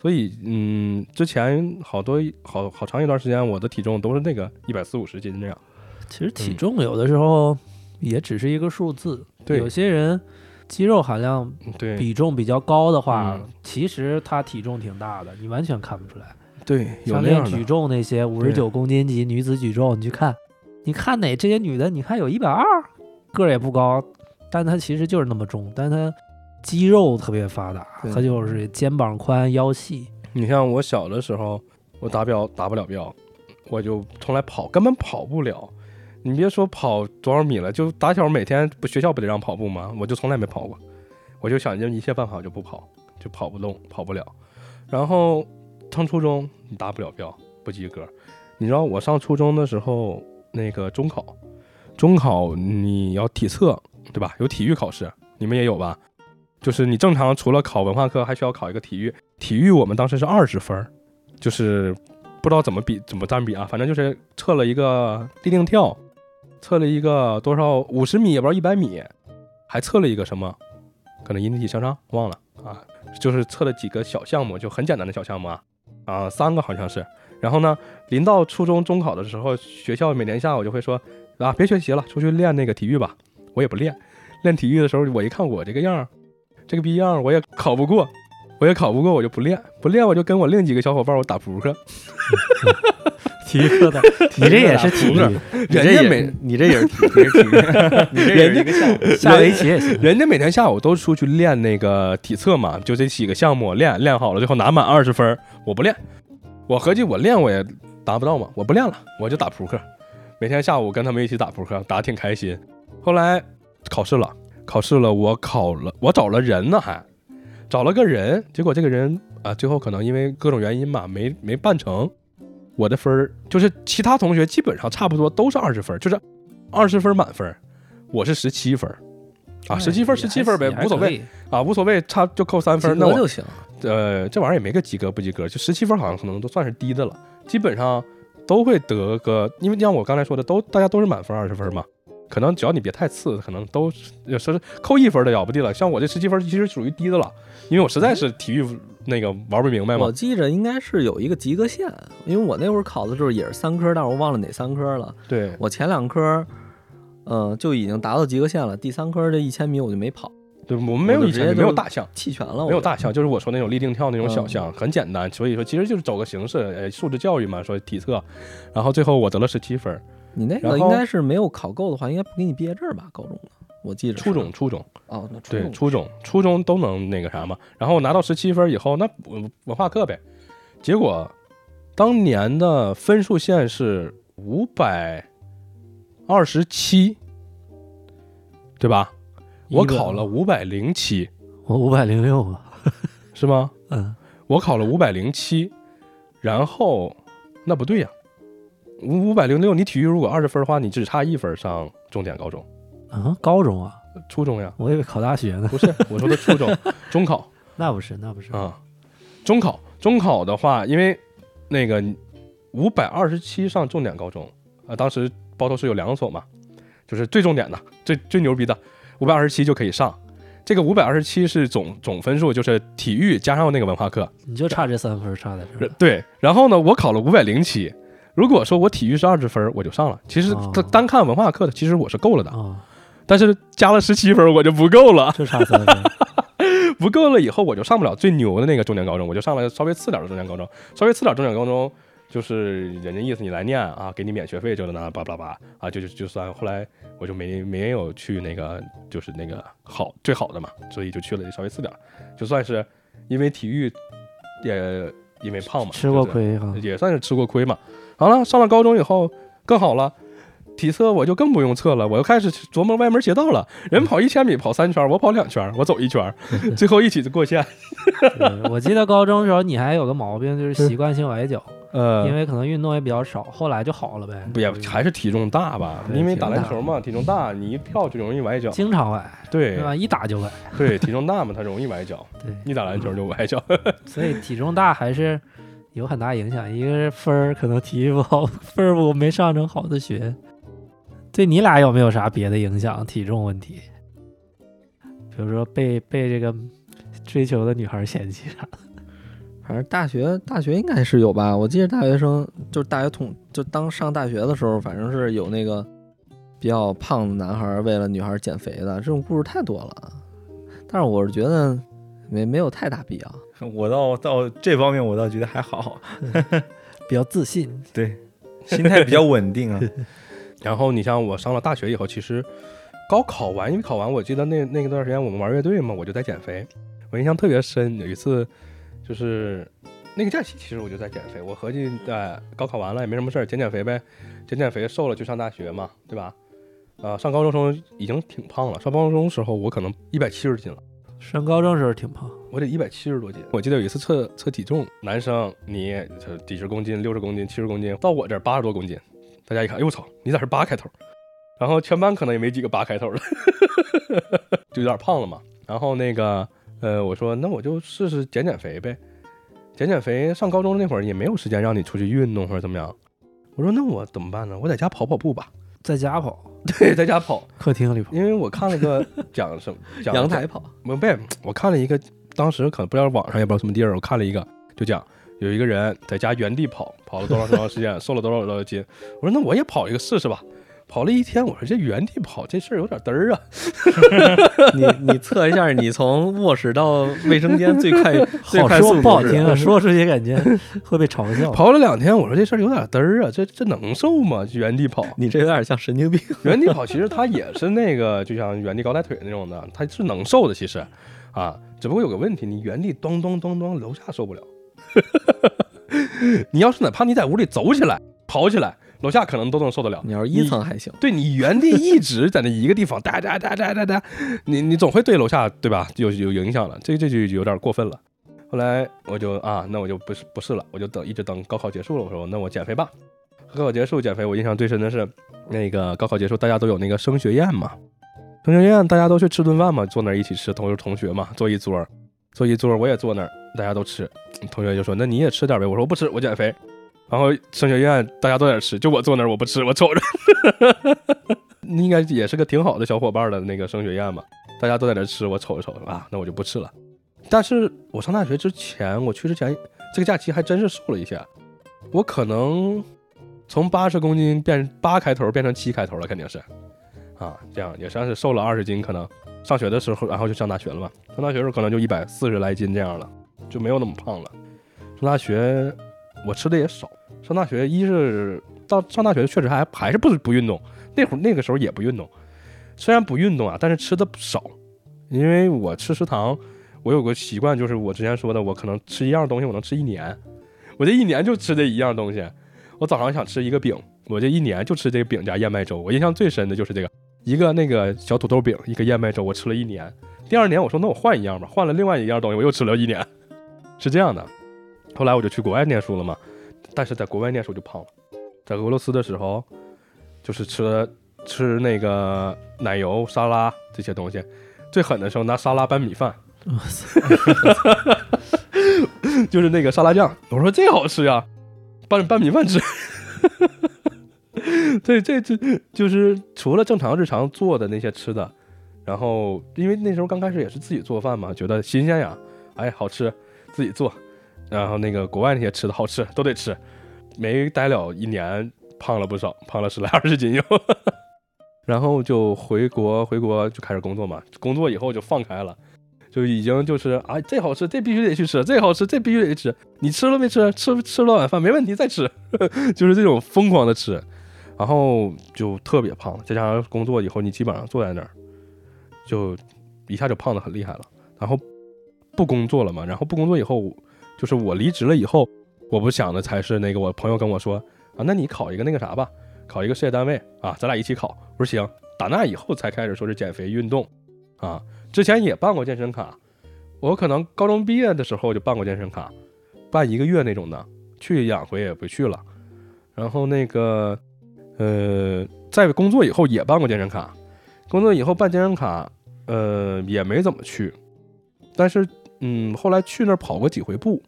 所以，嗯，之前好多好好长一段时间，我的体重都是那个一百四五十斤这样。其实体重有的时候也只是一个数字，对有些人肌肉含量嗯对比重比较高的话，嗯其实他体重挺大的，你完全看不出来。对，有练举重那些五十九公斤级女子举重，你去看，你看哪这些女的，你看有一百二，个儿也不高，但他其实就是那么重，但他肌肉特别发达，他就是肩膀宽腰细。你像我小的时候，我达标达不了标，我就从来跑根本跑不了。你别说跑多少米了，就打小每天不学校不得让跑步吗？我就从来没跑过，我就想尽一切办法就不跑，就跑不动，跑不了。然后上初中你达不了标，不及格。你知道我上初中的时候，那个中考，中考你要体测对吧？有体育考试，你们也有吧？就是你正常除了考文化课，还需要考一个体育。体育我们当时是二十分，就是不知道怎么比怎么占比啊，反正就是测了一个立定跳，测了一个多少五十米，也不知道一百米，还测了一个什么，可能引体向上忘了啊，就是测了几个小项目，就很简单的小项目啊，啊三个好像是。然后呢，临到初中中考的时候，学校每年下午就会说啊别学习了，出去练那个体育吧。我也不练，练体育的时候，我一看我这个样儿，这个逼样儿，我也考不过。我也考不过，我就不练，不练我就跟我另几个小伙伴我打扑克，体育课的，你这也是体育，你这也人家每你这也是体育，体育你这一个项目。下围棋也行。人家每天下午都出去练那个体测嘛，就这几个项目练练好了，最后拿满二十分。我不练，我合计我练我也达不到嘛，我不练了，我就打扑克。每天下午跟他们一起打扑克，打得挺开心。后来考试了，考试了，我考了，我找了人呢，还找了个人，结果这个人啊，最后可能因为各种原因吧，没没办成。我的分儿就是其他同学基本上差不多都是二十分，就是二十分满分，我是十七分啊，十七分儿十七分呗，无所谓。啊，无所谓，差就扣三分。那我。呃，这玩意儿也没个及格不及格，就十七分好像可能都算是低的了，基本上都会得个，因为像我刚才说的，都大家都是满分二十分嘛，可能只要你别太次，可能都是有时候扣一分的了不地了。像我这十七分其实属于低的了，因为我实在是体育那个玩不明白嘛我。记着应该是有一个及格线，因为我那会儿考的时候也是三科，但是我忘了哪三科了。对，我前两科，呃，就已经达到及格线了，第三科这一千米我就没跑，对，我们没有以前没有大项。弃权了。没有大项，就是我说那种立定跳那种小嗯项，很简单，所以说其实就是走个形式，呃，素质教育嘛，说体测，然后最后我得了十七分儿，你那个应该是没有考够的话，应该不给你毕业证吧？高中的，我记得初中初中。哦，那初对，中初中初中都能那个啥嘛。然后我拿到十七分以后，那文文化课呗。结果当年的分数线是五百二十七，对吧？我考了五百零七，我五百零六啊，是吗？嗯，我考了五百零七，然后那不对呀，五五百零六，你体育如果二十分的话，你只差一分上重点高中，啊，高中啊，初中呀？我以为考大学呢，不是，我说的初中，<laughs> 中考。那不是，那不是，啊，中考中考的话，因为那个五百二十七上重点高中啊，当时包头市有两所嘛，就是最重点的、最最牛逼的，五百二十七就可以上。这个五百二十七是总总分数，就是体育加上那个文化课。你就差这三分，差在这儿。对，然后呢，我考了五百零七。如果说我体育是二十分，我就上了。其实哦单单看文化课的，其实我是够了的，啊，但是加了十七分，我就不够了。就差三分。<laughs> 不够了以后，我就上不了最牛的那个重点高中，我就上了稍微次点的重点高中。稍微次点重点高中，就是人家意思你来念啊，给你免学费这个那叭叭叭啊，就就就算后来我就没没有去那个就是那个好最好的嘛，所以就去了稍微次点，就算是因为体育也因为胖嘛，吃过亏哈，也算是吃过亏嘛。好了，上了高中以后更好了，体测我就更不用测了，我又开始琢磨歪门邪道了。人跑一千米跑三圈，我跑两圈，我走一圈，<laughs> 最后一起就过线。对我记得高中的时候你还有个毛病，就是习惯性崴脚。呃，因为可能运动也比较少，后来就好了呗。不也还是体重大吧？因为打篮球嘛，体重大，你一跳就容易崴脚。经常崴，对对吧？一打就崴，对，体重大嘛，它容易崴脚。<laughs> 对，一打篮球就崴脚。<laughs> 所以体重大还是有很大影响。一个是分儿可能体育不好，<laughs> 分儿不没上成好的学。对你俩有没有啥别的影响？体重问题，比如说被被这个追求的女孩嫌弃啥的？反正大学大学应该是有吧，我记得大学生就是大学同就当上大学的时候，反正是有那个比较胖的男孩为了女孩减肥的这种故事太多了。但是我是觉得没没有太大必要。我倒到这方面我倒觉得还好，比较自信，对，心态比较稳定啊。<laughs> 然后你像我上了大学以后，其实高考完，因为考完，我记得那那个段时间我们玩乐队嘛，我就在减肥。我印象特别深，有一次就是那个假期，其实我就在减肥。我合计，哎，高考完了也没什么事儿，减减肥呗，减减肥瘦了就上大学嘛，对吧？啊、上高中时候已经挺胖了，上高中时候我可能一百七十斤了。上高中时候挺胖，我得一百七十多斤。我记得有一次测测体重，男生你这几十公斤、六十公斤、七十公斤，到我这儿八十多公斤，大家一看，哎呦我操，你咋是八开头？然后全班可能也没几个八开头的，<laughs> 就有点胖了嘛。然后那个呃，我说那我就试试减减肥呗，减减肥。上高中那会儿也没有时间让你出去运动或者怎么样。我说那我怎么办呢？我在家跑跑步吧。在家跑，<laughs> 对，在家跑，客厅里跑，因为我看了个 <laughs> 讲什么讲阳台跑，没不，我看了一个，当时可能不知道网上也不知道什么地儿，我看了一个，就讲有一个人在家原地跑，跑了多长多长时间，瘦了多少多少斤。我说那我也跑一个试试吧。跑了一天，我说这原地跑这事儿有点嘚儿啊。<laughs> 你你测一下，你从卧室到卫生间最快 <laughs> 最好说快速度不好听啊，说出去感觉 <laughs> 会被嘲笑。跑了两天，我说这事儿有点嘚儿啊，这这能瘦吗？原地跑，你这有点像神经病。原地跑其实它也是那个，就像原地高抬腿那种的，它是能瘦的，其实啊，只不过有个问题，你原地咚咚咚咚，楼下受不了。你要是哪怕你在屋里走起来、跑起来，楼下可能都能受得了。你要是一层还行，对你原地一直在那一个地方哒哒哒哒哒哒，你你总会对楼下对吧有有影响了，这这就有点过分了。后来我就啊，那我就不是不是了，我就等一直等高考结束了。我说那我减肥吧。高考结束减肥，我印象最深的是那个高考结束，大家都有那个升学宴嘛，升学宴大家都去吃顿饭嘛，坐那儿一起吃，同是同学嘛，坐一桌，坐一桌，我也坐那儿，大家都吃。同学就说那你也吃点呗，我说我不吃，我减肥。然后升学宴大家都在吃，就我坐那儿我不吃，我瞅着。<laughs> 应该也是个挺好的小伙伴的那个升学宴嘛，大家都在那吃，我瞅一瞅啊，那我就不吃了。但是我上大学之前，我去之前这个假期还真是瘦了一下，我可能从八十公斤变八开头变成七开头了，肯定是啊，这样也算是瘦了二十斤，可能上学的时候，然后就上大学了嘛，上大学的时候可能就一百四十来斤这样了，就没有那么胖了。上大学我吃的也少，上大学一是到上大学确实还还是不不运动，那会儿那个时候也不运动，虽然不运动啊，但是吃的少，因为我吃食堂，我有个习惯，就是我之前说的，我可能吃一样东西我能吃一年，我这一年就吃这一样东西。我早上想吃一个饼，我这一年就吃这个饼加燕麦粥。我印象最深的就是这个，一个那个小土豆饼，一个燕麦粥，我吃了一年。第二年我说那我换一样吧，换了另外一样东西，我又吃了一年，<laughs> 是这样的。后来我就去国外念书了嘛，但是在国外念书就胖了，在俄罗斯的时候，就是吃吃那个奶油沙拉这些东西，最狠的时候拿沙拉拌米饭，<laughs> 就是那个沙拉酱，我说这好吃呀，拌拌米饭吃。<laughs> 这这这就是除了正常日常做的那些吃的，然后因为那时候刚开始也是自己做饭嘛，觉得新鲜呀，哎好吃，自己做，然后那个国外那些吃的好吃都得吃，没待了一年胖了不少，胖了十来二十斤又，<laughs> 然后就回国回国就开始工作嘛，工作以后就放开了。就已经就是啊，这好吃，这必须得去吃，这好吃，这必须得吃。你吃了没吃？吃吃了晚饭没问题，再吃，<laughs> 就是这种疯狂的吃，然后就特别胖。再加上工作以后，你基本上坐在那儿，就一下就胖的很厉害了。然后不工作了嘛，然后不工作以后，就是我离职了以后，我不想的才是那个我朋友跟我说啊，那你考一个那个啥吧，考一个事业单位啊，咱俩一起考。我说行。打那以后才开始说是减肥运动啊。之前也办过健身卡，我可能高中毕业的时候就办过健身卡，办一个月那种的，去两回也不去了。然后那个呃，在工作以后也办过健身卡，工作以后办健身卡，呃，也没怎么去。但是嗯，后来去那儿跑过几回步，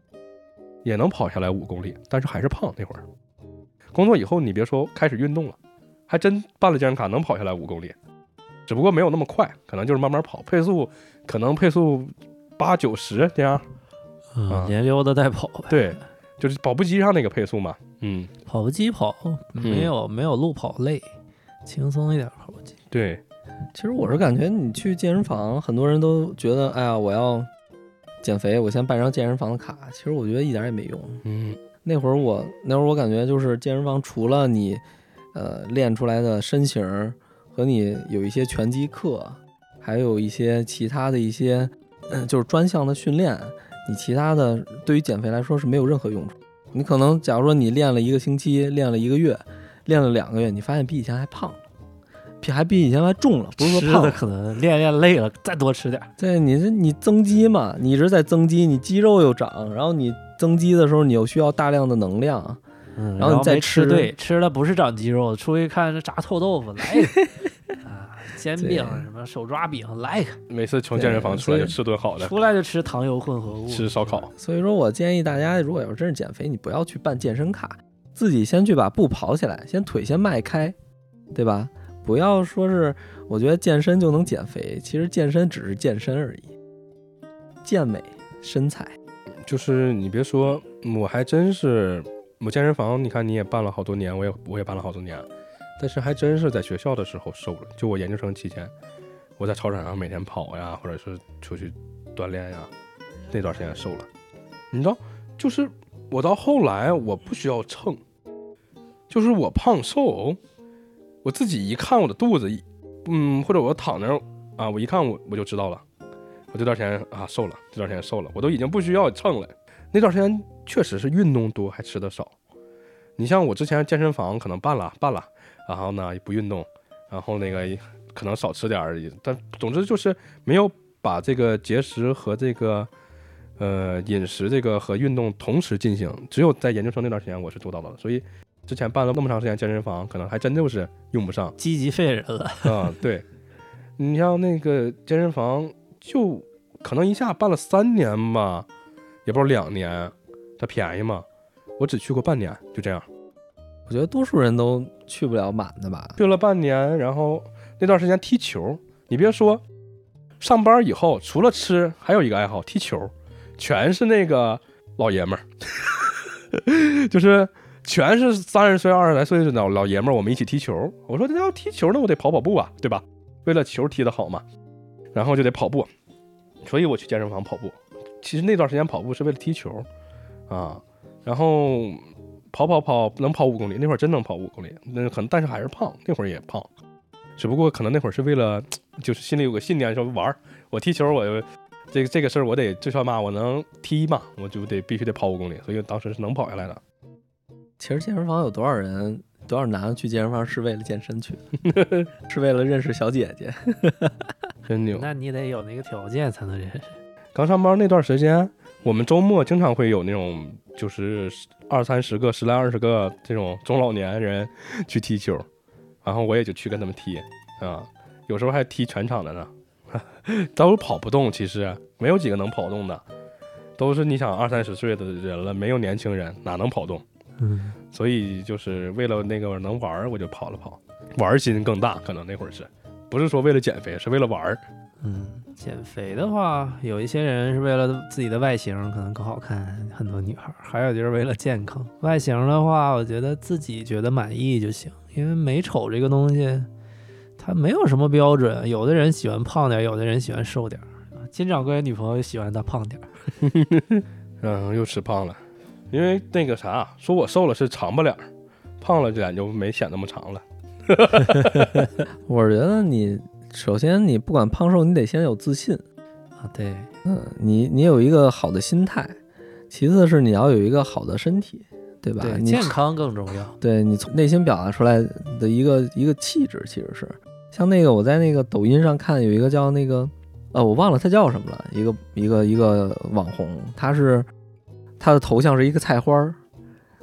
也能跑下来五公里，但是还是胖那会儿。工作以后，你别说开始运动了，还真办了健身卡能跑下来五公里，只不过没有那么快，可能就是慢慢跑，配速可能配速八九十这样。啊嗯，连溜达带跑呗。对，就是跑步机上那个配速嘛。嗯，跑步机跑没有没有路跑累，轻松一点跑步机。对，其实我是感觉你去健身房，很多人都觉得，哎呀，我要减肥，我先办张健身房的卡。其实我觉得一点也没用。嗯那会儿我那会儿我感觉就是健身房除了你，呃，练出来的身形儿和你有一些拳击课，还有一些其他的一些，嗯，就是专项的训练，你其他的对于减肥来说是没有任何用处。你可能假如说你练了一个星期，练了一个月，练了两个月，你发现比以前还胖还比以前还重了，不是吃说胖，的可能练练累了，再多吃点儿。对，你是你增肌嘛，你一直在增肌，你肌肉又长，然后你增肌的时候，你又需要大量的能量，嗯，然后你再吃吃对，吃的不是长肌肉，出去看这炸臭豆腐来一个 <laughs> 啊，煎饼什么手抓饼来一个，每次从健身房出来就吃顿好的，出来就吃糖油混合物，吃烧烤。所以说我建议大家，如果要真是减肥，你不要去办健身卡，自己先去把步跑起来，先腿先迈开，对吧？不要说是我觉得健身就能减肥，其实健身只是健身而已，健美身材。就是你别说，我还真是我健身房，你看你也办了好多年，我也我也办了好多年，但是还真是在学校的时候瘦了。就我研究生期间，我在操场上每天跑呀，或者是出去锻炼呀，那段时间瘦了。你知道，就是我到后来我不需要称，就是我胖瘦，我自己一看我的肚子，嗯，或者我躺那儿啊，我一看我我就知道了。我这段时间啊瘦了，这段时间瘦了，我都已经不需要称了。那段时间确实是运动多，还吃的少。你像我之前健身房可能办了办了，然后呢也不运动，然后那个可能少吃点而已。但总之就是没有把这个节食和这个呃饮食这个和运动同时进行。只有在研究生那段时间我是做到的，所以之前办了那么长时间健身房，可能还真就是用不上。积极废人了。啊，对，<laughs> 你像那个健身房，就可能一下办了三年吧，也不知道两年，它便宜嘛。我只去过半年，就这样我觉得多数人都去不了满的吧。去了半年，然后那段时间踢球，你别说，上班以后除了吃，还有一个爱好踢球，全是那个老爷们儿，<laughs> 就是全是三十岁、二十来岁的老老爷们儿，我们一起踢球。我说那要踢球，那我得跑跑步啊，对吧？为了球踢得好嘛，然后就得跑步，所以我去健身房跑步。其实那段时间跑步是为了踢球啊，然后跑跑跑能跑五公里，那会儿真能跑五公里，那可能但是还是胖，那会儿也胖，只不过可能那会儿是为了就是心里有个信念，说玩儿，我踢球我这个这个事儿我得最少嘛我能踢嘛，我就得必须得跑五公里，所以当时是能跑下来的。其实健身房有多少人，多少男的去健身房是为了健身去的，<laughs> 是为了认识小姐姐。<laughs> 真牛！那你得有那个条件才能认识。刚上班那段时间，我们周末经常会有那种就是二三十个、十来二十个这种中老年人 <laughs> 去踢球，然后我也就去跟他们踢啊，有时候还踢全场的呢，都跑不动，其实没有几个能跑动的，都是你想二三十岁的人了，没有年轻人哪能跑动？嗯，所以就是为了那个能玩儿，我就跑了跑，玩儿心更大，可能那会儿是不是说为了减肥，是为了玩儿。嗯，减肥的话，有一些人是为了自己的外形可能更好看，很多女孩儿；还有就是为了健康。外形的话，我觉得自己觉得满意就行，因为美丑这个东西，它没有什么标准。有的人喜欢胖点儿，有的人喜欢瘦点儿。金掌柜女朋友喜欢他胖点儿，<laughs> 嗯，又吃胖了，因为那个啥，说我瘦了是长不脸儿，胖了脸就没显那么长了。<laughs> 我觉得你首先你不管胖瘦，你得先有自信，啊，对，嗯，你你有一个好的心态，其次是你要有一个好的身体，对吧？对，健康更重要。对你从内心表达出来的一个一个气质，其实是像那个我在那个抖音上看有一个叫那个呃我忘了他叫什么了，一个一个一个网红，他是他的头像是一个菜花儿，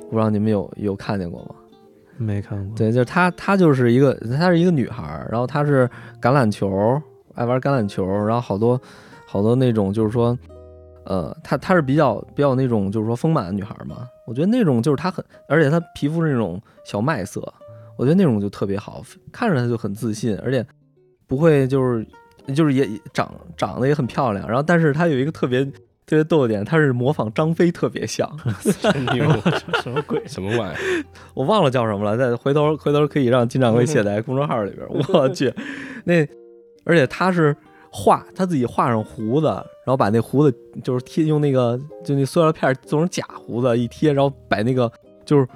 不知道你们有有看见过吗？没看过。对，就是她，她就是一个，她是一个女孩儿，然后她是橄榄球，爱玩橄榄球，然后好多好多那种就是说，呃，她她是比较比较那种就是说丰满的女孩儿嘛，我觉得那种就是她很，而且她皮肤是那种小麦色，我觉得那种就特别好，看着她就很自信，而且不会就是就是也长长得也很漂亮，然后但是她有一个特别特别逗的点，他是模仿张飞特别像，<laughs> 真牛，<laughs> 什么鬼？什么玩意儿？我忘了叫什么了，再回头回头可以让金掌柜写在 <laughs> 公众号里边。我去，那而且他是画他自己画上胡子，然后把那胡子就是贴用那个就那塑料片做成假胡子一贴，然后把那个就是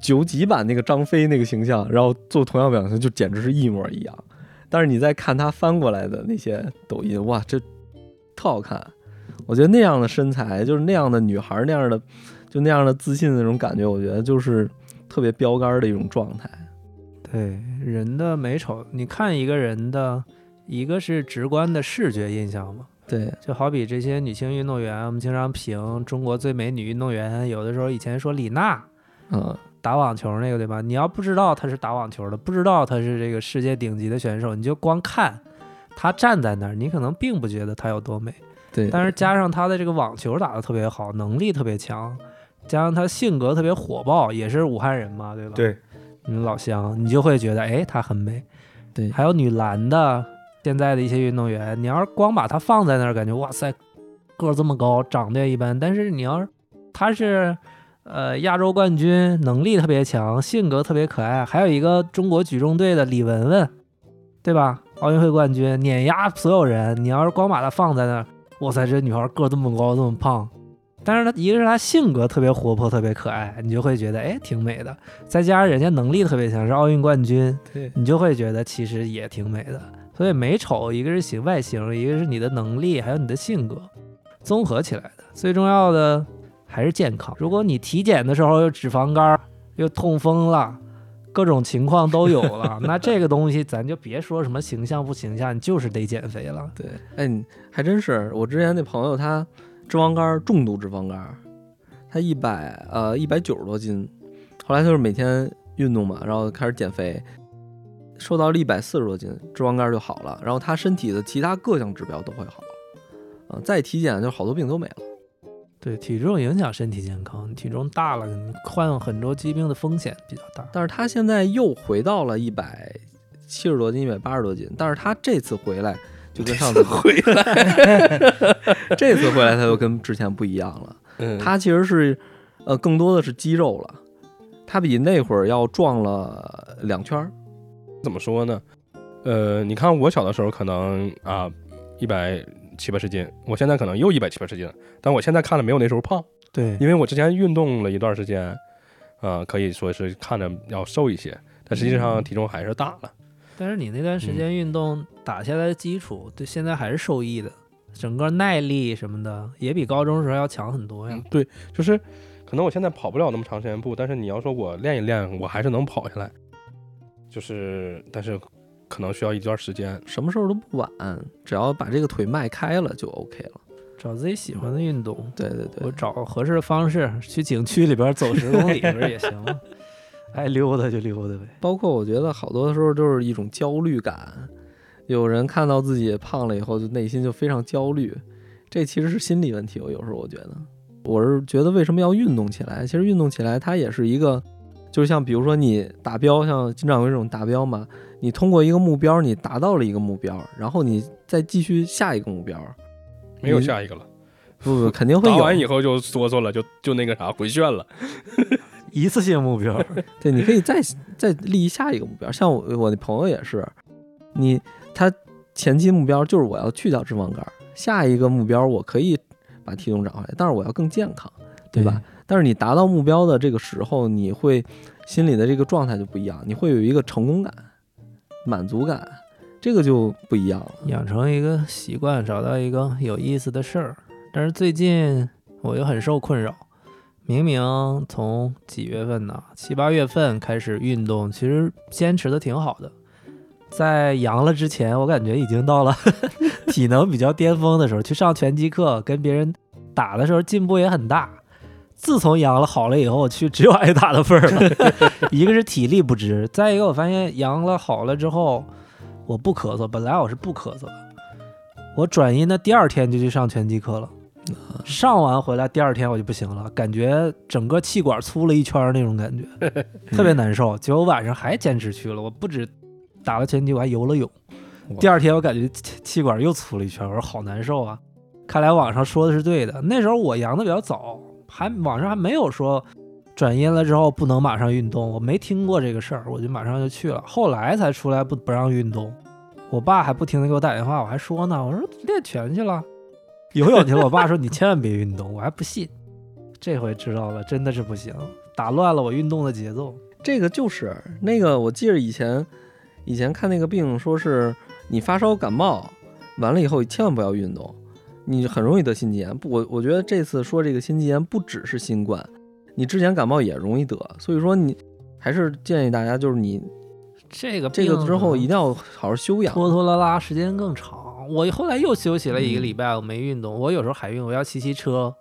九几版那个张飞那个形象，然后做同样表情，就简直是一模一样。但是你再看他翻过来的那些抖音，哇，这特好看。我觉得那样的身材，就是那样的女孩那样的，就那样的自信的那种感觉，我觉得就是特别标杆的一种状态。对人的美丑，你看一个人的，一个是直观的视觉印象嘛，对，就好比这些女性运动员，我们经常评中国最美女运动员，有的时候以前说李娜嗯，打网球那个对吧？你要不知道她是打网球的，不知道她是这个世界顶级的选手，你就光看她站在那儿，你可能并不觉得她有多美。对。但是加上他的这个网球打得特别好，能力特别强，加上他性格特别火爆，也是武汉人嘛，对吧？对，嗯，老乡，你就会觉得，哎，他很美。对还有女篮的，现在的一些运动员，你要是光把他放在那儿，感觉哇塞，个儿这么高，长得也一般。但是你要是他是呃亚洲冠军，能力特别强，性格特别可爱，还有一个中国举重队的李雯雯，对吧？奥运会冠军，碾压所有人。你要是光把她放在那儿，哇塞，这女孩个儿这么高，这么胖。但是她一个是她性格特别活泼，特别可爱，你就会觉得哎挺美的。再加上人家能力特别强，是奥运冠军，对你就会觉得其实也挺美的。所以美丑，一个是形外形，一个是你的能力，还有你的性格，综合起来的。最重要的还是健康。如果你体检的时候有脂肪肝儿，又痛风了，各种情况都有了，<laughs> 那这个东西咱就别说什么形象不形象，你就是得减肥了。对，哎，你还真是，我之前那朋友他脂肪肝儿，重度脂肪肝儿，他一百呃一百九十多斤，后来就是每天运动嘛，然后开始减肥，瘦到了一百四十多斤，脂肪肝儿就好了，然后他身体的其他各项指标都会好了，啊、再体检就好多病都没了。对，体重影响身体健康，体重大了，你患很多疾病的风险比较大。但是他现在又回到了一百七十多斤、一百八十多斤，但是他这次回来就跟上次 <laughs> 回来，<laughs> 这次回来他又跟之前不一样了。嗯，他其实是，呃，更多的是肌肉了，他比那会儿要壮了两圈儿。怎么说呢？呃，你看我小的时候可能啊一百七八十斤，我现在可能又一百七八十斤了，但我现在看着没有那时候胖，对，因为我之前运动了一段时间，呃，可以说是看着要瘦一些，但实际上体重还是大了。但是你那段时间运动打下来的基础，对现在还是受益的，整个耐力什么的也比高中时候要强很多呀嗯。，对，就是可能我现在跑不了那么长时间步，但是你要说我练一练，我还是能跑下来。就是，但是可能需要一段时间。什么时候都不晚，只要把这个腿迈开了就 OK 了。找自己喜欢的运动，对对对，我找合适的方式去景区里边走十公里不是也行吗？<laughs> 爱溜达就溜达呗。包括我觉得好多时候就是一种焦虑感，有人看到自己胖了以后，就内心就非常焦虑，这其实是心理问题。我有时候我觉得，我是觉得为什么要运动起来？其实运动起来它也是一个，就是像比如说你达标，像金掌柜这种达标嘛，你通过一个目标，你达到了一个目标，然后你再继续下一个目标，没有下一个了，不不肯定会打完，以后就哆嗦了，就就那个啥回旋了。<laughs> 一次性目标，<laughs> 对，你可以再再立下一个目标。像我我的朋友也是，你他前期目标就是我要去掉脂肪肝儿，下一个目标我可以把体重长回来，但是我要更健康，对吧？但是你达到目标的这个时候，你会心里的这个状态就不一样，你会有一个成功感、满足感，这个就不一样了。养成一个习惯，找到一个有意思的事儿。但是最近我又很受困扰，明明从几月份呢？七八月份开始运动，其实坚持的挺好的。在阳了之前，我感觉已经到了 <laughs> 体能比较巅峰的时候，去上拳击课，跟别人打的时候进步也很大。自从阳了好了以后，我去只有挨打的份儿了。<laughs> <laughs> 一个是体力不支，再一个我发现阳了好了之后，我不咳嗽，本来我是不咳嗽的，我转阴的第二天就去上拳击课了。上完回来第二天我就不行了，感觉整个气管粗了一圈儿那种感觉，<laughs> 特别难受。结果晚上还坚持去了，我不止打了拳击，我还游了泳。第二天我感觉气气管又粗了一圈，我说好难受啊！看来网上说的是对的。那时候我阳的比较早，还网上还没有说转阴了之后不能马上运动，我没听过这个事儿，我就马上就去了。后来才出来不不让运动，我爸还不停的给我打电话，我还说呢，我说练拳去了，游泳去了。我爸说你千万别运动，我还不信。这回知道了，真的是不行，打乱了我运动的节奏。这个就是那个，我记得以前以前看那个病，说是你发烧感冒完了以后，千万不要运动，你很容易得心肌炎。不，我我觉得这次说这个心肌炎不只是新冠，你之前感冒也容易得，所以说你还是建议大家，就是你这个这个之后一定要好好休养。拖拖拉拉时间更长。我后来又休息了一个嗯礼拜，我没运动。我有时候还运，我要骑骑车。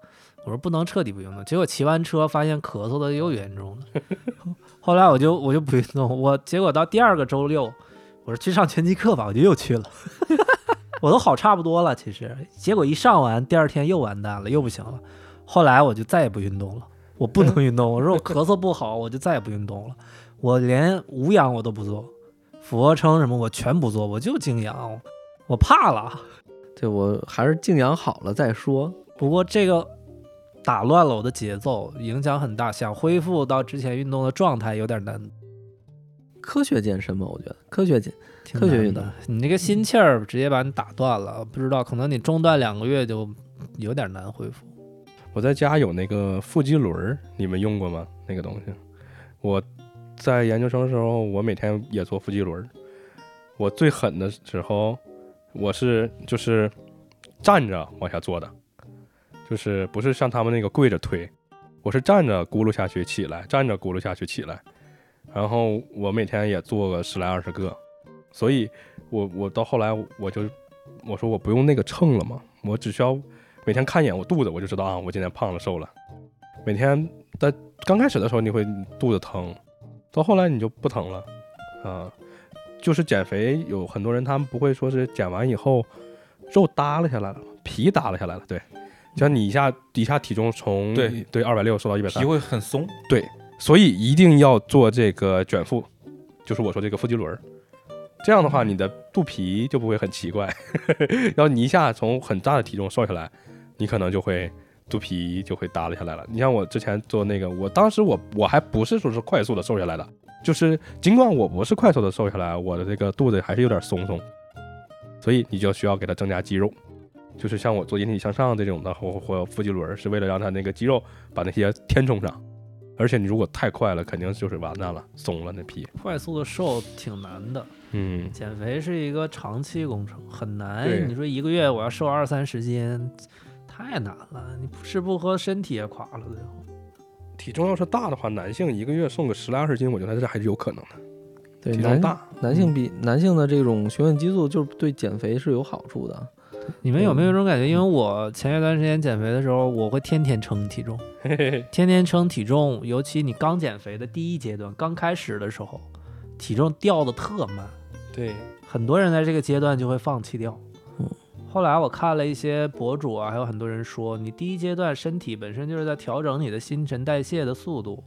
我说不能彻底不运动，结果骑完车发现咳嗽的又严重了。<laughs> 后来我就我就不运动，我结果到第二个周六，我说去上拳击课吧，我就又去了。我都好差不多了，其实结果一上完，第二天又完蛋了，又不行了。后来我就再也不运动了，我不能运动。我说我咳嗽不好，我就再也不运动了。我连无氧我都不做，俯卧撑什么我全不做，我就静养，我怕了。对我还是静养好了再说。不过这个打乱了我的节奏，影响很大，想恢复到之前运动的状态有点难。科学健身吧，我觉得科学健挺科学运动，你那个心气儿直接把你打断了，不知道可能你中断两个月就有点难恢复。我在家有那个腹肌轮儿，你们用过吗？那个东西，我在研究生的时候，我每天也做腹肌轮儿。我最狠的时候，我是就是站着往下做的，就是不是像他们那个跪着推，我是站着轱辘下去起来，站着轱辘下去起来，然后我每天也做个十来二十个，所以我我到后来我就我说我不用那个秤了嘛，我只需要每天看一眼我肚子，我就知道啊，我今天胖了瘦了。每天在刚开始的时候你会肚子疼，到后来你就不疼了，啊，就是减肥有很多人他们不会说是减完以后肉耷拉下来了，皮耷拉下来了，对，像你一下一下体重从对对二百六瘦到一百三皮三，会很松。所以一定要做这个卷腹，就是我说这个腹肌轮儿。这样的话，你的肚皮就不会很奇怪。<laughs> 然后你一下从很大的体重瘦下来，你可能就会肚皮就会耷拉下来了。你像我之前做那个，我当时我我还不是说是快速的瘦下来的，就是尽管我不是快速的瘦下来，我的这个肚子还是有点松松，所以你就需要给它增加肌肉。就是像我做引体向上这种的，或或腹肌轮儿，是为了让它那个肌肉把那些填充上。而且你如果太快了，肯定就是完蛋了，松了那皮。快速的瘦挺难的，嗯，减肥是一个长期工程，很难。你说一个月我要瘦二三十斤，太难了。你不吃不喝，身体也垮了，最后。体重要是大的话，男性一个月瘦个十来二十斤，我觉得这还是有可能的。对男体重大，男性比男性的这种雄性激素就是对减肥是有好处的。你们有没有一种感觉？因为我前一段时间减肥的时候，我会天天称体重，<laughs> 天天称体重，尤其你刚减肥的第一阶段，刚开始的时候，体重掉的特慢，对，很多人在这个阶段就会放弃掉。嗯后来我看了一些博主啊，还有很多人说，你第一阶段身体本身就是在调整你的新陈代谢的速度，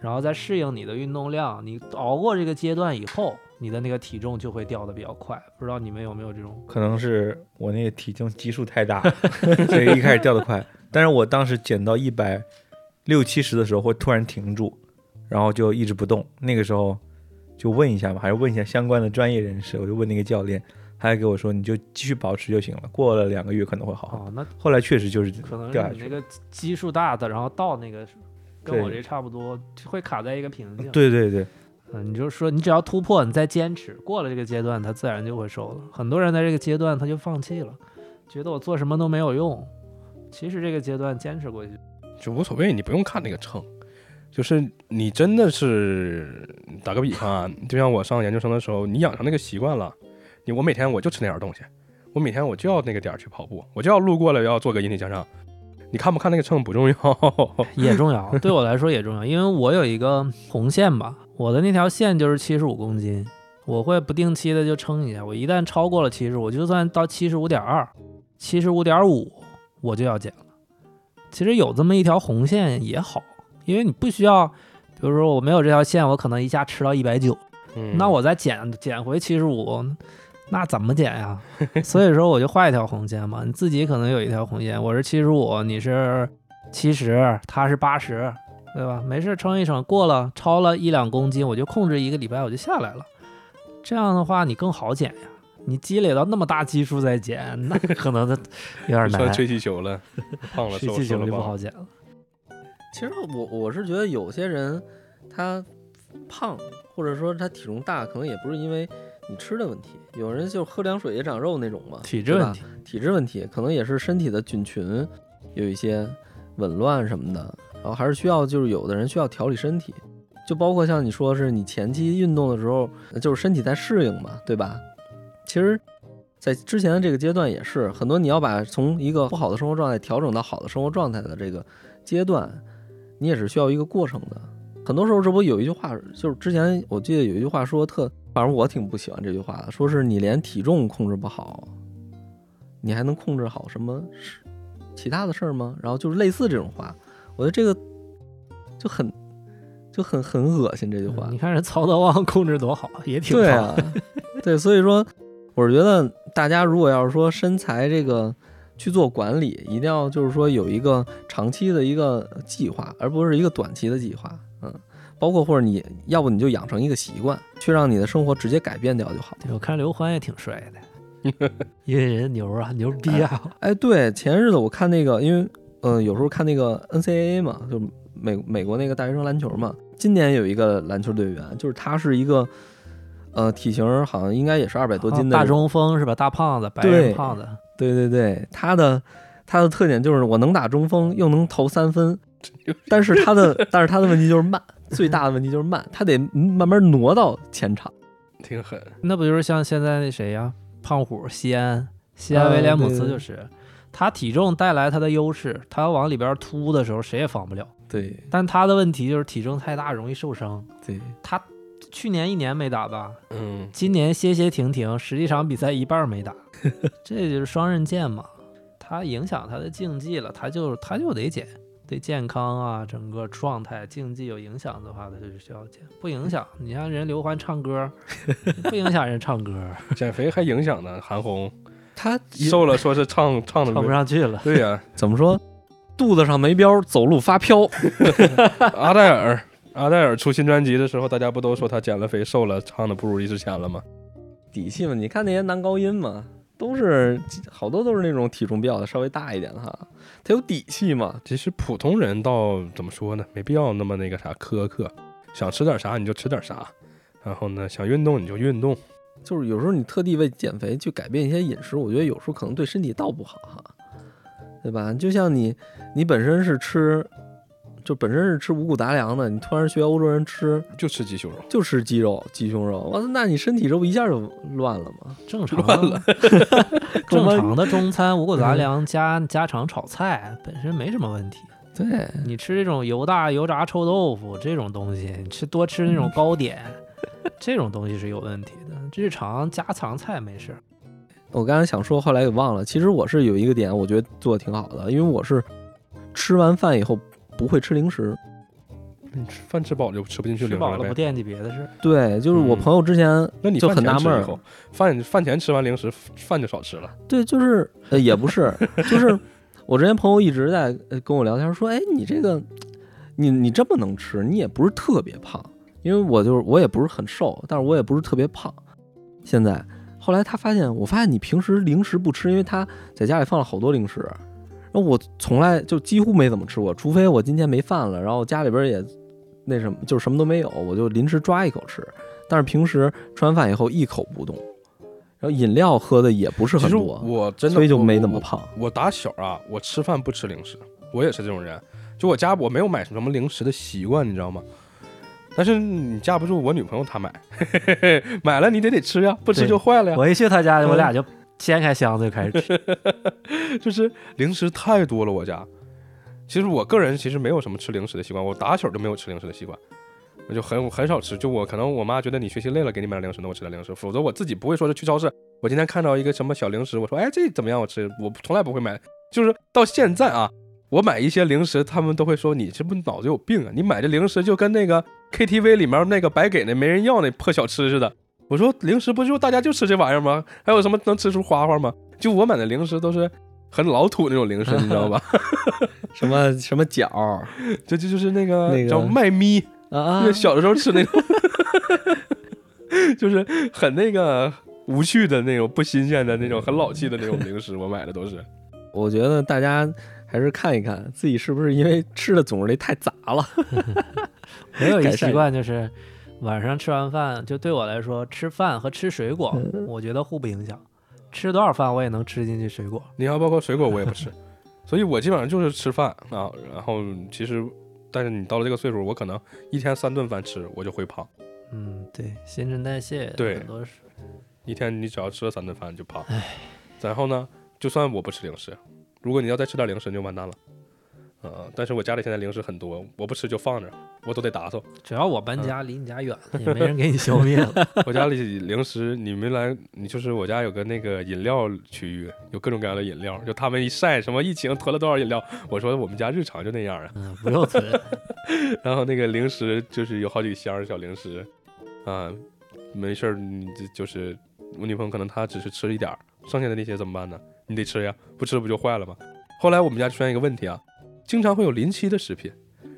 然后再适应你的运动量。你熬过这个阶段以后，你的那个体重就会掉的比较快。不知道你们有没有这种？可能是我那个体重基数太大，<laughs> 所以一开始掉得快。但是我当时减到一百六七十的时候，会突然停住，然后就一直不动。那个时候就问一下嘛，还是问一下相关的专业人士。我就问那个教练，他还给我说，你就继续保持就行了，过了两个月可能会好。哦，那后来确实就是可能掉下去那个基数大的，然后到那个跟我这差不多，会卡在一个瓶颈。对对对，嗯，你就是说，你只要突破，你再坚持，过了这个阶段，它自然就会瘦了。很多人在这个阶段他就放弃了，觉得我做什么都没有用。其实这个阶段坚持过去，就无所谓，你不用看那个秤，就是你真的是打个比方啊，就像我上研究生的时候，你养成那个习惯了，你我每天我就吃那点东西，我每天我就要那个点儿去跑步，我就要路过了要做个引体向上，你看不看那个秤不重要，也重要，对我来说也重要，因为我有一个红线吧，我的那条线就是七十五公斤，我会不定期的就称一下，我一旦超过了七十五，就算到七十五点二、七十五点五，我就要减了。其实有这么一条红线也好，因为你不需要，比如说我没有这条线，我可能一下吃到一百九，嗯那我再减减回七十五，那怎么减呀？<laughs> 所以说我就画一条红线嘛。你自己可能有一条红线，我是七十五，你是七十，他是八十，对吧？没事称一称，过了超了一两公斤，我就控制一个礼拜我就下来了。这样的话你更好减呀。你积累到那么大基数再减，那 <laughs> 可能的有点难，算吹气球了，胖了瘦吹气球就不好减了。其实我我是觉得有些人他胖，或者说他体重大，可能也不是因为你吃的问题，有人就喝凉水也长肉那种嘛，体质问题，体质问题，可能也是身体的菌群有一些紊乱什么的，然后还是需要就是有的人需要调理身体，就包括像你说是你前期运动的时候，就是身体在适应嘛，对吧？其实，在之前的这个阶段也是很多，你要把从一个不好的生活状态调整到好的生活状态的这个阶段，你也是需要一个过程的。很多时候，这不有一句话，就是之前我记得有一句话说特，反正我挺不喜欢这句话的，说是你连体重控制不好，你还能控制好什么其他的事儿吗？然后就是类似这种话，我觉得这个就很就很很恶心这句话。你看人曹德旺控制多好，也挺胖对啊，<laughs> 对，所以说我是觉得大家如果要是说身材这个去做管理，一定要就是说有一个长期的一个计划，而不是一个短期的计划。嗯，包括或者你要不你就养成一个习惯，去让你的生活直接改变掉就好。对我看刘欢也挺帅的，<laughs> 因为人牛啊，牛逼啊！哎，对，前日子我看那个，因为呃有时候看那个 NCAA 嘛，就美美国那个大学生篮球嘛，今年有一个篮球队员，就是他是一个呃体型好像应该也是二百多斤的大中锋是吧？大胖子，白人胖子，对对对，他的他的特点就是我能打中锋，又能投三分，但是他的但是他的问题就是慢，最大的问题就是慢，他得慢慢挪到前场。挺狠。那不就是像现在那谁呀，胖虎西安，西安啊威廉姆斯就是，他体重带来他的优势，他往里边突的时候谁也防不了。对但他的问题就是体重太大，容易受伤。对，他去年一年没打吧，嗯，今年歇歇停停，十几场比赛一半儿没打，<laughs> 这就是双刃剑嘛。他影响他的竞技了，他就他就得减，对健康啊，整个状态竞技有影响的话，他就需要减。不影响，你像人刘欢唱歌，<laughs> 不影响人唱歌，减肥还影响呢。韩红他瘦了，说是唱 <laughs> 唱的唱不上去了。对呀、<laughs> 怎么说？肚子上没膘，走路发飘。<laughs> 阿黛尔，阿黛尔出新专辑的时候，大家不都说他减了肥瘦了，唱的不如之前了吗？底气嘛，你看那些男高音嘛，都是好多都是那种体重比较稍微大一点的哈，他有底气嘛。其实普通人倒怎么说呢，没必要那么那个啥苛刻，想吃点啥你就吃点啥，然后呢想运动你就运动。就是有时候你特地为减肥去改变一些饮食，我觉得有时候可能对身体倒不好哈，对吧？就像你，你本身是吃，就本身是吃五谷杂粮的，你突然学欧洲人吃就吃鸡胸肉，就吃鸡肉、鸡胸肉，哇，那你身体这不一下就乱了吗？<laughs> 正常乱了 <laughs> 正常的中餐五谷杂粮加家常炒菜本身没什么问题。对，你吃这种油大油炸臭豆腐这种东西，你吃多吃那种糕点，<laughs> 这种东西是有问题的。日常家常菜没事儿。我刚才想说，后来给忘了。其实我是有一个点，我觉得做的挺好的，因为我是吃完饭以后不会吃零食。你吃饭吃饱了就吃不进去吃饱了不零食了呗。惦记别的事。对，就是我嗯朋友之前就那你就很纳闷饭饭前吃完零食，饭就少吃了。对，就是呃，也不是，<laughs> 就是我之前朋友一直在呃跟我聊天说，哎，你这个，你你这么能吃，你也不是特别胖，因为我就是我也不是很瘦，但是我也不是特别胖。现在后来他发现，我发现你平时零食不吃，因为他在家里放了好多零食，然后我从来就几乎没怎么吃过，除非我今天没饭了，然后家里边也那什么，就是什么都没有，我就临时抓一口吃。但是平时吃完饭以后一口不动，然后饮料喝的也不是很多。我真的所以就没那么胖。我打小啊，我吃饭不吃零食，我也是这种人。就我家我没有买什么零食的习惯，你知道吗？但是你架不住我女朋友她买，<laughs> 买了你得得吃呀，不吃就坏了呀。我一去她家，嗯我俩就掀开箱子就开始吃。<laughs> 就是零食太多了，我家其实我个人其实没有什么吃零食的习惯，我打小就没有吃零食的习惯，我就很很少吃。就我可能我妈觉得你学习累了，给你买点零食，那我吃点零食。否则我自己不会说是去超市，我今天看到一个什么小零食，我说哎这怎么样，我吃。我从来不会买，就是到现在啊，我买一些零食，他们都会说你这不脑子有病啊？你买这零食就跟那个 KTV 里面那个白给那没人要那破小吃似的。我说零食不就大家就吃这玩意儿吗？还有什么能吃出花花吗？就我买的零食都是很老土那种零食，<laughs> 你知道吧？什么什么角儿这这就是那个那个叫麦咪，啊那个小的时候吃那种，<laughs> 就是很那个无趣的那种、不新鲜的那种、很老气的那种零食，我买的都是。我觉得大家还是看一看自己是不是因为吃的种类太杂了。<laughs> 我有一个习惯就是晚上吃完饭，就对我来说，吃饭和吃水果，嗯我觉得互不影响。吃多少饭我也能吃进去水果。你要包括水果我也不吃，所以我基本上就是吃饭啊。然后其实，但是你到了这个岁数，我可能一天三顿饭吃，我就会胖。嗯，对，新陈代谢对很多是一天你只要吃了三顿饭就胖。然后呢，就算我不吃零食，如果你要再吃点零食，你就完蛋了。呃，但是我家里现在零食很多，我不吃就放着，我都得打扫。只要我搬家离你家远了，也没人给你消灭了。<laughs> <laughs> 我家里零食，你没来，你就是我家有个那个饮料区域，有各种各样的饮料。就他们一晒什么疫情囤了多少饮料，我说我们家日常就那样啊。嗯，不用囤。<laughs> 然后那个零食就是有好几箱小零食，啊，没事儿你就就是我女朋友可能她只是吃一点儿，剩下的那些怎么办呢？你得吃呀，不吃不就坏了吗？后来我们家出现一个问题啊，经常会有临期的食品，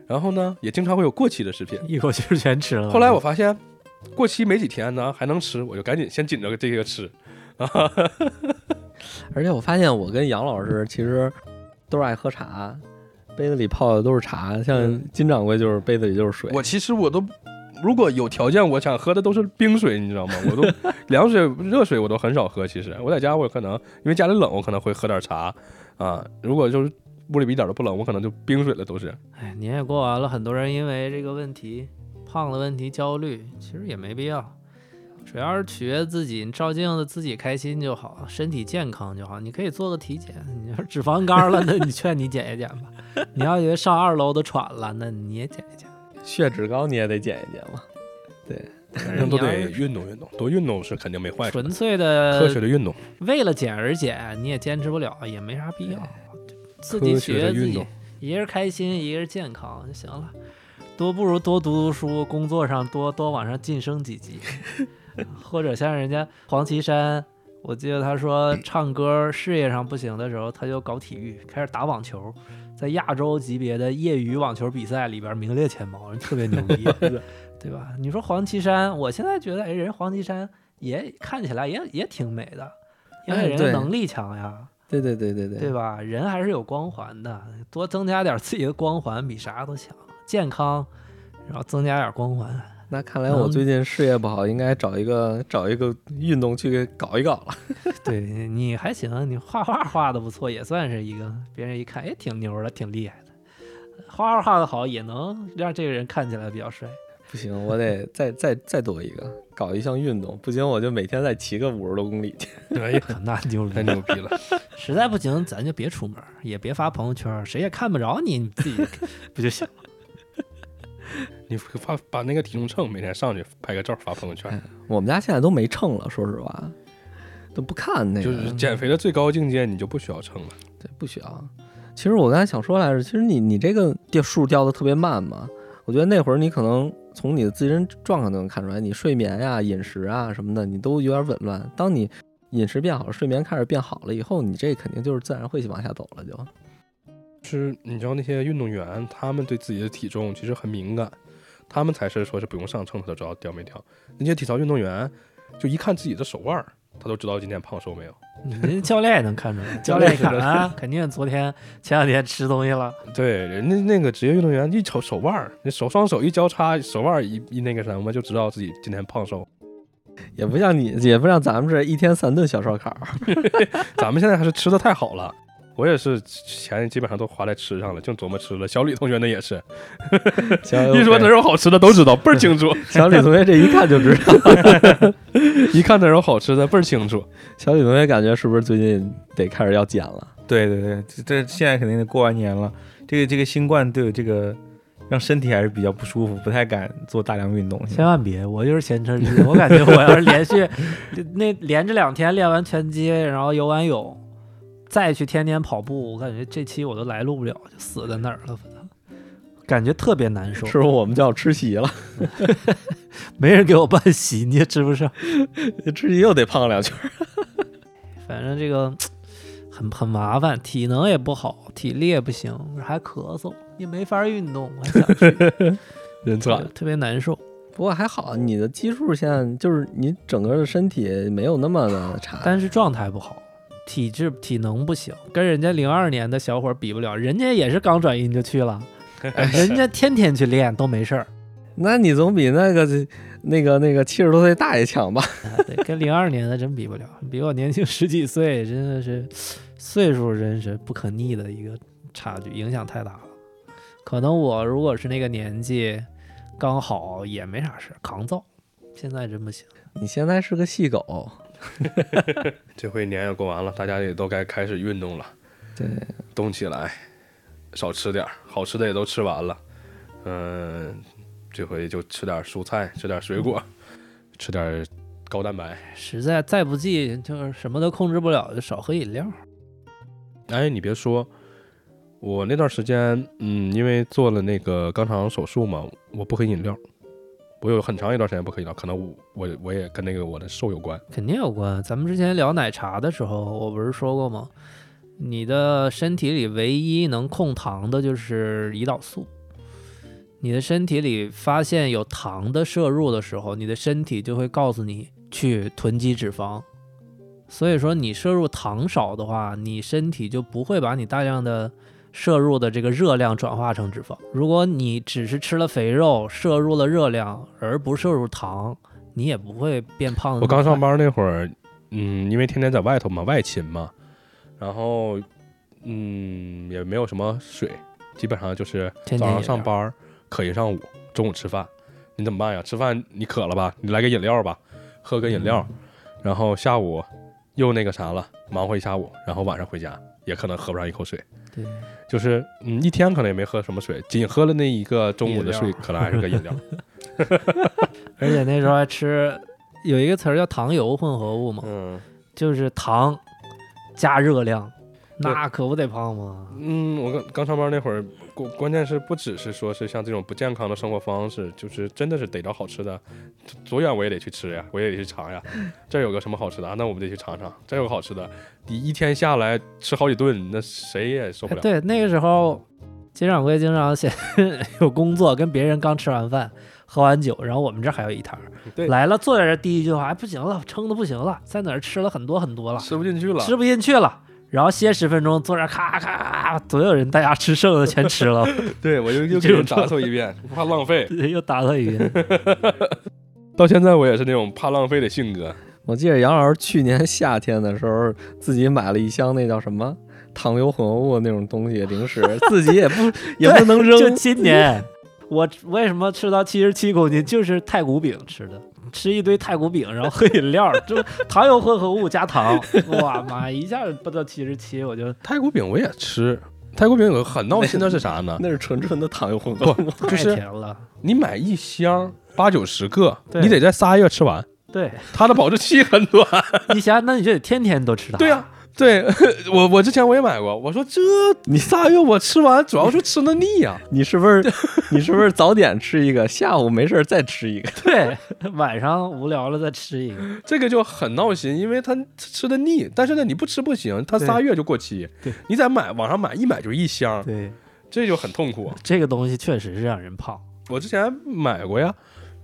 然后呢也经常会有过期的食品。一口气儿全吃了。后来我发现过期没几天呢还能吃，我就赶紧先紧着这个吃。<laughs> 而且我发现我跟杨老师其实都是爱喝茶，杯子里泡的都是茶，像嗯金掌柜就是杯子里就是水。我其实我都如果有条件，我想喝的都是冰水，你知道吗？我都 <laughs> 凉水、热水我都很少喝。其实我在家我可能因为家里冷，我可能会喝点茶啊。如果就是屋里一点都不冷，我可能就冰水了都是。哎，年也过完了，很多人因为这个问题胖的问题焦虑，其实也没必要。主要是取悦自己，你照镜子自己开心就好，身体健康就好。你可以做个体检，你要是脂肪肝了，那你劝你减一减吧。你要以为上二楼都喘了，那你也减一减。血脂高你也得减一减嘛。反正都得运动运动，多运动是肯定没坏处。纯粹的科学的的运动，为了减而减，你也坚持不了，也没啥必要。自己科取悦自己学的运动，，一个是开心，一个是健康就行了。多不如多读读书，工作上多多往上晋升几级，<laughs> 或者像人家黄绮珊，我记得他说唱歌事业上不行的时候，他就搞体育，开始打网球，在亚洲级别的业余网球比赛里边名列前茅，人特别牛逼 <laughs> <laughs> 对吧？你说黄绮珊，我现在觉得，哎，人黄绮珊也看起来也也挺美的，因为人家能力强呀。对对对对对对吧？人还是有光环的，多增加点自己的光环，比啥都强。健康，然后增加点光环。那看来我最近事业不好，应该找一个找一个运动去搞一搞了。<laughs> 对你还行，你画画画的不错，也算是一个别人一看，哎，挺牛的，挺厉害的。画画画的好，也能让这个人看起来比较帅。不行，我得再再再多一个，搞一项运动。不行，我就每天再骑个五十多公里去。<laughs> 哎呀，那牛逼太！牛逼了！实在不行，咱就别出门，也别发朋友圈，谁也看不着你，你自己 <laughs> 不就行了？你发把那个体重秤每天上去拍个照发朋友圈，我们家现在都没秤了，说实话，都不看那个。就是减肥的最高境界，你就不需要秤了。对，不需要。其实我刚才想说来着，其实你你这个掉数掉的特别慢嘛，我觉得那会儿你可能从你的自身状况都能看出来，你睡眠呀、饮食啊什么的，你都有点紊乱。当你饮食变好了，睡眠开始变好了以后，你这肯定就是自然会往下走了就。是你知道那些运动员，他们对自己的体重其实很敏感，他们才是说是不用上秤他都知道掉没掉。那些体操运动员，就一看自己的手腕儿，他都知道今天胖瘦没有。人家教练也能看出来，<laughs> 教练一看啊，肯定昨天前两天吃东西了。对，人家那个职业运动员一瞅手腕儿，那手双手一交叉，手腕一一那个什么，就知道自己今天胖瘦。也不像你，也不像咱们这一天三顿小烧烤。<laughs> 咱们现在还是吃的太好了。我也是钱基本上都花在吃上了，净琢磨吃了。小李同学那也是，<laughs> 行 <laughs> 一说哪有好吃的都知道，倍儿清楚。<laughs> 小李同学这一看就知道。一看哪有好吃的倍儿清楚。小李同学感觉是不是最近得开始要减了？对对对，这这现在肯定得过完年了，这个这个新冠对这个让身体还是比较不舒服，不太敢做大量运动。千万别，我就是前车之鉴。我感觉我要是连续那连着两天练完拳击，然后游完泳，再去天天跑步，我感觉这期我都来录不了，就死在那儿了。感觉特别难受，是不是我们就要吃席了？<laughs> 没人给我办席，你也吃不上，<laughs> 吃席又得胖两圈。<laughs> 反正这个 <tsk> 很很麻烦，体能也不好，体力也不行，还咳嗽，也没法运动，我还想去，人特别特别难受。不过还好，你的基数现在就是你整个的身体没有那么的差，但是状态不好，体质体能不行，跟人家零二年的小伙比不了，人家也是刚转阴就去了。<laughs> 人家天天去练都没事儿，<laughs> 那你总比那个那个那个七十多岁大爷强吧？<laughs> 对，跟零二年的真比不了，比我年轻十几岁，真的是岁数真是不可逆的一个差距，影响太大了。可能我如果是那个年纪，刚好也没啥事，扛造。现在真不行，你现在是个细狗。<laughs> 这回年也过完了，大家也都该开始运动了，对，动起来。少吃点儿，好吃的也都吃完了，嗯，这回就吃点蔬菜，吃点水果，吃点高蛋白。实在再不济，就是什么都控制不了，就少喝饮料。哎，你别说，我那段时间，嗯，因为做了那个肛肠手术嘛，我不喝饮料，我有很长一段时间不可以了，可能我我我也跟那个我的瘦有关，肯定有关。咱们之前聊奶茶的时候，我不是说过吗？你的身体里唯一能控糖的就是胰岛素。你的身体里发现有糖的摄入的时候，你的身体就会告诉你去囤积脂肪。所以说，你摄入糖少的话，你身体就不会把你大量的摄入的这个热量转化成脂肪。如果你只是吃了肥肉，摄入了热量而不摄入糖，你也不会变胖。我刚上班那会儿，嗯，因为天天在外头嘛，外勤嘛。然后，嗯，也没有什么水，基本上就是早上上班渴一上午，中午吃饭，你怎么办呀？吃饭你渴了吧？你来个饮料吧，喝个饮料，然后下午又那个啥了，忙活一下午，然后晚上回家也可能喝不上一口水。对，就是嗯，一天可能也没喝什么水，仅喝了那一个中午的水，可能还是个饮料。<laughs> 而且那时候还吃有一个词儿叫糖油混合物嘛，嗯，就是糖。加热量，那可不得胖吗？嗯，我刚刚上班那会儿，关关键是不只是说是像这种不健康的生活方式，就是真的是逮着好吃的，多远我也得去吃呀，我也得去尝呀。这有个什么好吃的啊？那我们得去尝尝。这有个好吃的，你一天下来吃好几顿，那谁也受不了。对，那个时候金掌柜经常写 <laughs> 有工作，跟别人刚吃完饭。喝完酒，然后我们这还有一摊儿，来了坐在这，第一句话，哎，不行了，撑的不行了，在哪儿吃了很多很多了，吃不进去了，吃不进去了，然后歇十分钟，坐这咔咔咔，所有人大家吃剩的全吃了，<laughs> 对我又 <laughs> 又给人打扫一遍，不 <laughs> 怕浪费，又打扫一遍，到现在我也是那种怕浪费的性格。我记得杨老师去年夏天的时候，自己买了一箱那叫什么糖油混合物那种东西零食，自己也不也不能扔，就今年。我为什么吃到七十七公斤？就是太古饼吃的，吃一堆太古饼，然后喝饮料，<laughs> 就糖油混合物加糖，哇妈，一下不到七十七，我就太古饼我也吃。太古饼有个很闹心的是啥呢？那是纯纯的糖油混合物，<laughs> 就是甜了。你买一箱八九十个，你得在仨月吃完。对，它的保质期很短。<laughs> 你想，那你就得天天都吃它。对呀。对 <laughs> 我，我之前我也买过。我说这 <laughs> 你仨月我吃完，主要是吃的腻呀。<laughs> 你是不是你是不是早点吃一个，下午没事再吃一个？对，晚上无聊了再吃一个。这个就很闹心，因为它吃的腻。但是呢，你不吃不行，它仨月就过期。对，你再买网上买一买就一箱。对，这就很痛苦。这个东西确实是让人胖。我之前买过呀。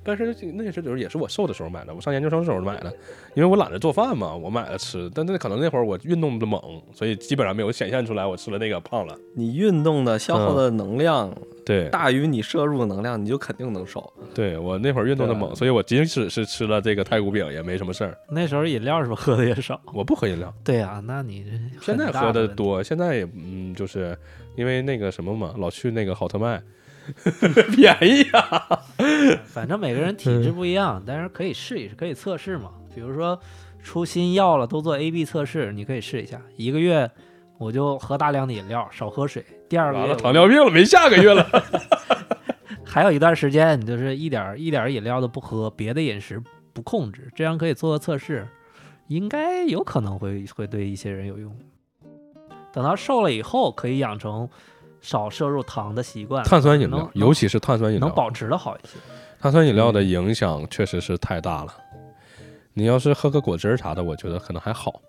但是那些就是也是我瘦的时候买的，我上研究生时候买的，因为我懒得做饭嘛，我买了吃。但那可能那会儿我运动的猛，所以基本上没有显现出来我吃了那个胖了。你运动的消耗的能量对大于你摄入的能量，你就肯定能瘦。对我那会儿运动的猛，所以我即使是吃了这个太古饼也没什么事儿。那时候饮料是不是喝的也少？我不喝饮料。对啊，那你现在喝的多，现在也嗯，就是因为那个什么嘛，老去那个好特卖。<laughs> 便宜啊！<laughs> 反正每个人体质不一样，但是可以试一试，可以测试嘛。比如说出新药了，都做 A B 测试，你可以试一下，一个月我就喝大量的饮料，少喝水。第二个糖尿病了，没下个月了。<laughs> 还有一段时间，你就是一点儿一点儿饮料都不喝，别的饮食不控制，这样可以做个测试，应该有可能会会对一些人有用。等到瘦了以后，可以养成少摄入糖的习惯，碳酸饮料，尤其是碳酸饮料，能保持的好一些。碳酸饮料的影响确实是太大了。你要是喝个果汁儿啥的，我觉得可能还好。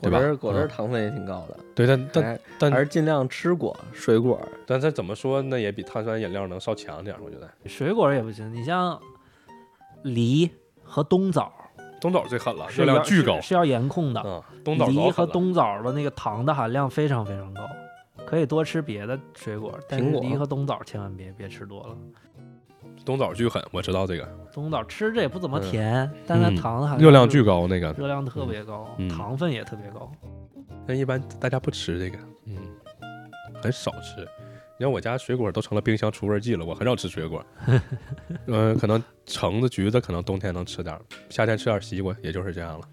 对吧果汁儿果汁儿嗯糖分也挺高的，对，但但但还是尽量吃果水果。但这怎么说，那也比碳酸饮料能稍强点儿，我觉得。水果也不行，你像梨和冬枣冬枣最狠了，热量巨高是。要严控的。嗯，冬枣梨和冬枣的那个糖的含量非常非常高，可以多吃别的水果，但是苹果梨和冬枣千万别别吃多了。冬枣巨狠，我知道这个冬枣吃着也不怎么嗯甜，但它嗯糖的含热量巨高，那个。热量特别高，嗯糖分也特别高。但一般大家不吃这个，嗯，很少吃。你看我家水果都成了冰箱除味剂了，我很少吃水果。嗯、<laughs> 可能橙子、橘子可能冬天能吃点儿，夏天吃点西瓜，也就是这样了。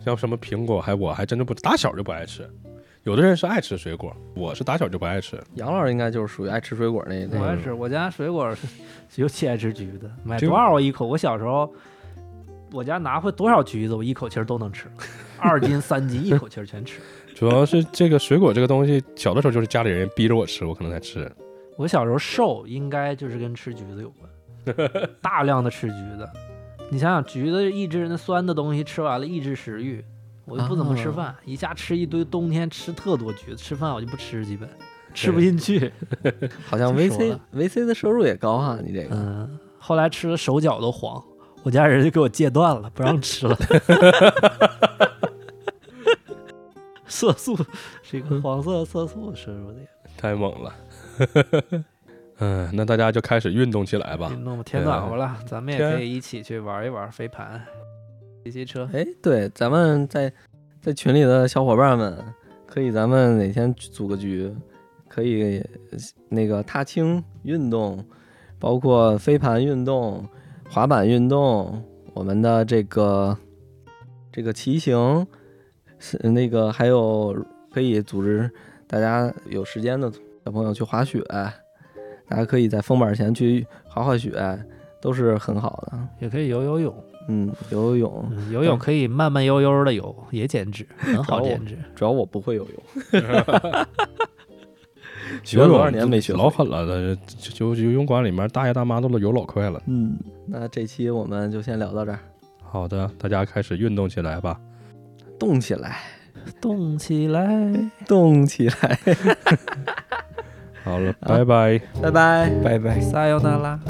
像什么苹果，还我还真的不打小就不爱吃。有的人是爱吃水果，我是打小就不爱吃。杨老师应该就是属于爱吃水果那一类我。也是，我家水果是尤其爱吃橘子，买多少我一口。我小时候，我家拿回多少橘子，我一口气儿都能吃，二斤三斤一口气儿全吃。<laughs> 主要是这个水果这个东西，小的时候就是家里人逼着我吃，我可能才吃。我小时候瘦，应该就是跟吃橘子有关，大量的吃橘子。你想想，橘子抑制那酸的东西，吃完了抑制食欲，我就不怎么吃饭，一下吃一堆，冬天吃特多橘子，吃饭我就不吃，基本吃不进去。<laughs> 好像真说 VC 了 VC 的摄入也高哈，你这个嗯，后来吃的手脚都黄，我家人就给我戒断了，不让吃了。<laughs> <laughs> 色素是一个黄色色素摄入的。太猛了。嗯，那大家就开始运动起来吧。运动天暖和了，咱们也可以一起去玩一玩飞盘、骑骑车。哎，对，咱们在在群里的小伙伴们，可以咱们哪天组个局，可以呃那个踏青运动，包括飞盘运动、滑板运动，我们的这个这个骑行，是那个还有可以组织大家有时间的小朋友去滑雪，大家可以在封板前去滑滑雪，都是很好的。也可以游游泳，嗯，游游泳，嗯游泳可以慢慢悠悠的游，也减脂，<laughs> 很好减脂。主要我不会游泳，<laughs> 学了多少年没学会。老狠了，这就就游泳馆里面大爷大妈都游老快了。嗯，那这期我们就先聊到这儿，好的，大家开始运动起来吧。动起来，动起来。动起来，好了，拜拜。拜拜。拜拜。撒由那拉。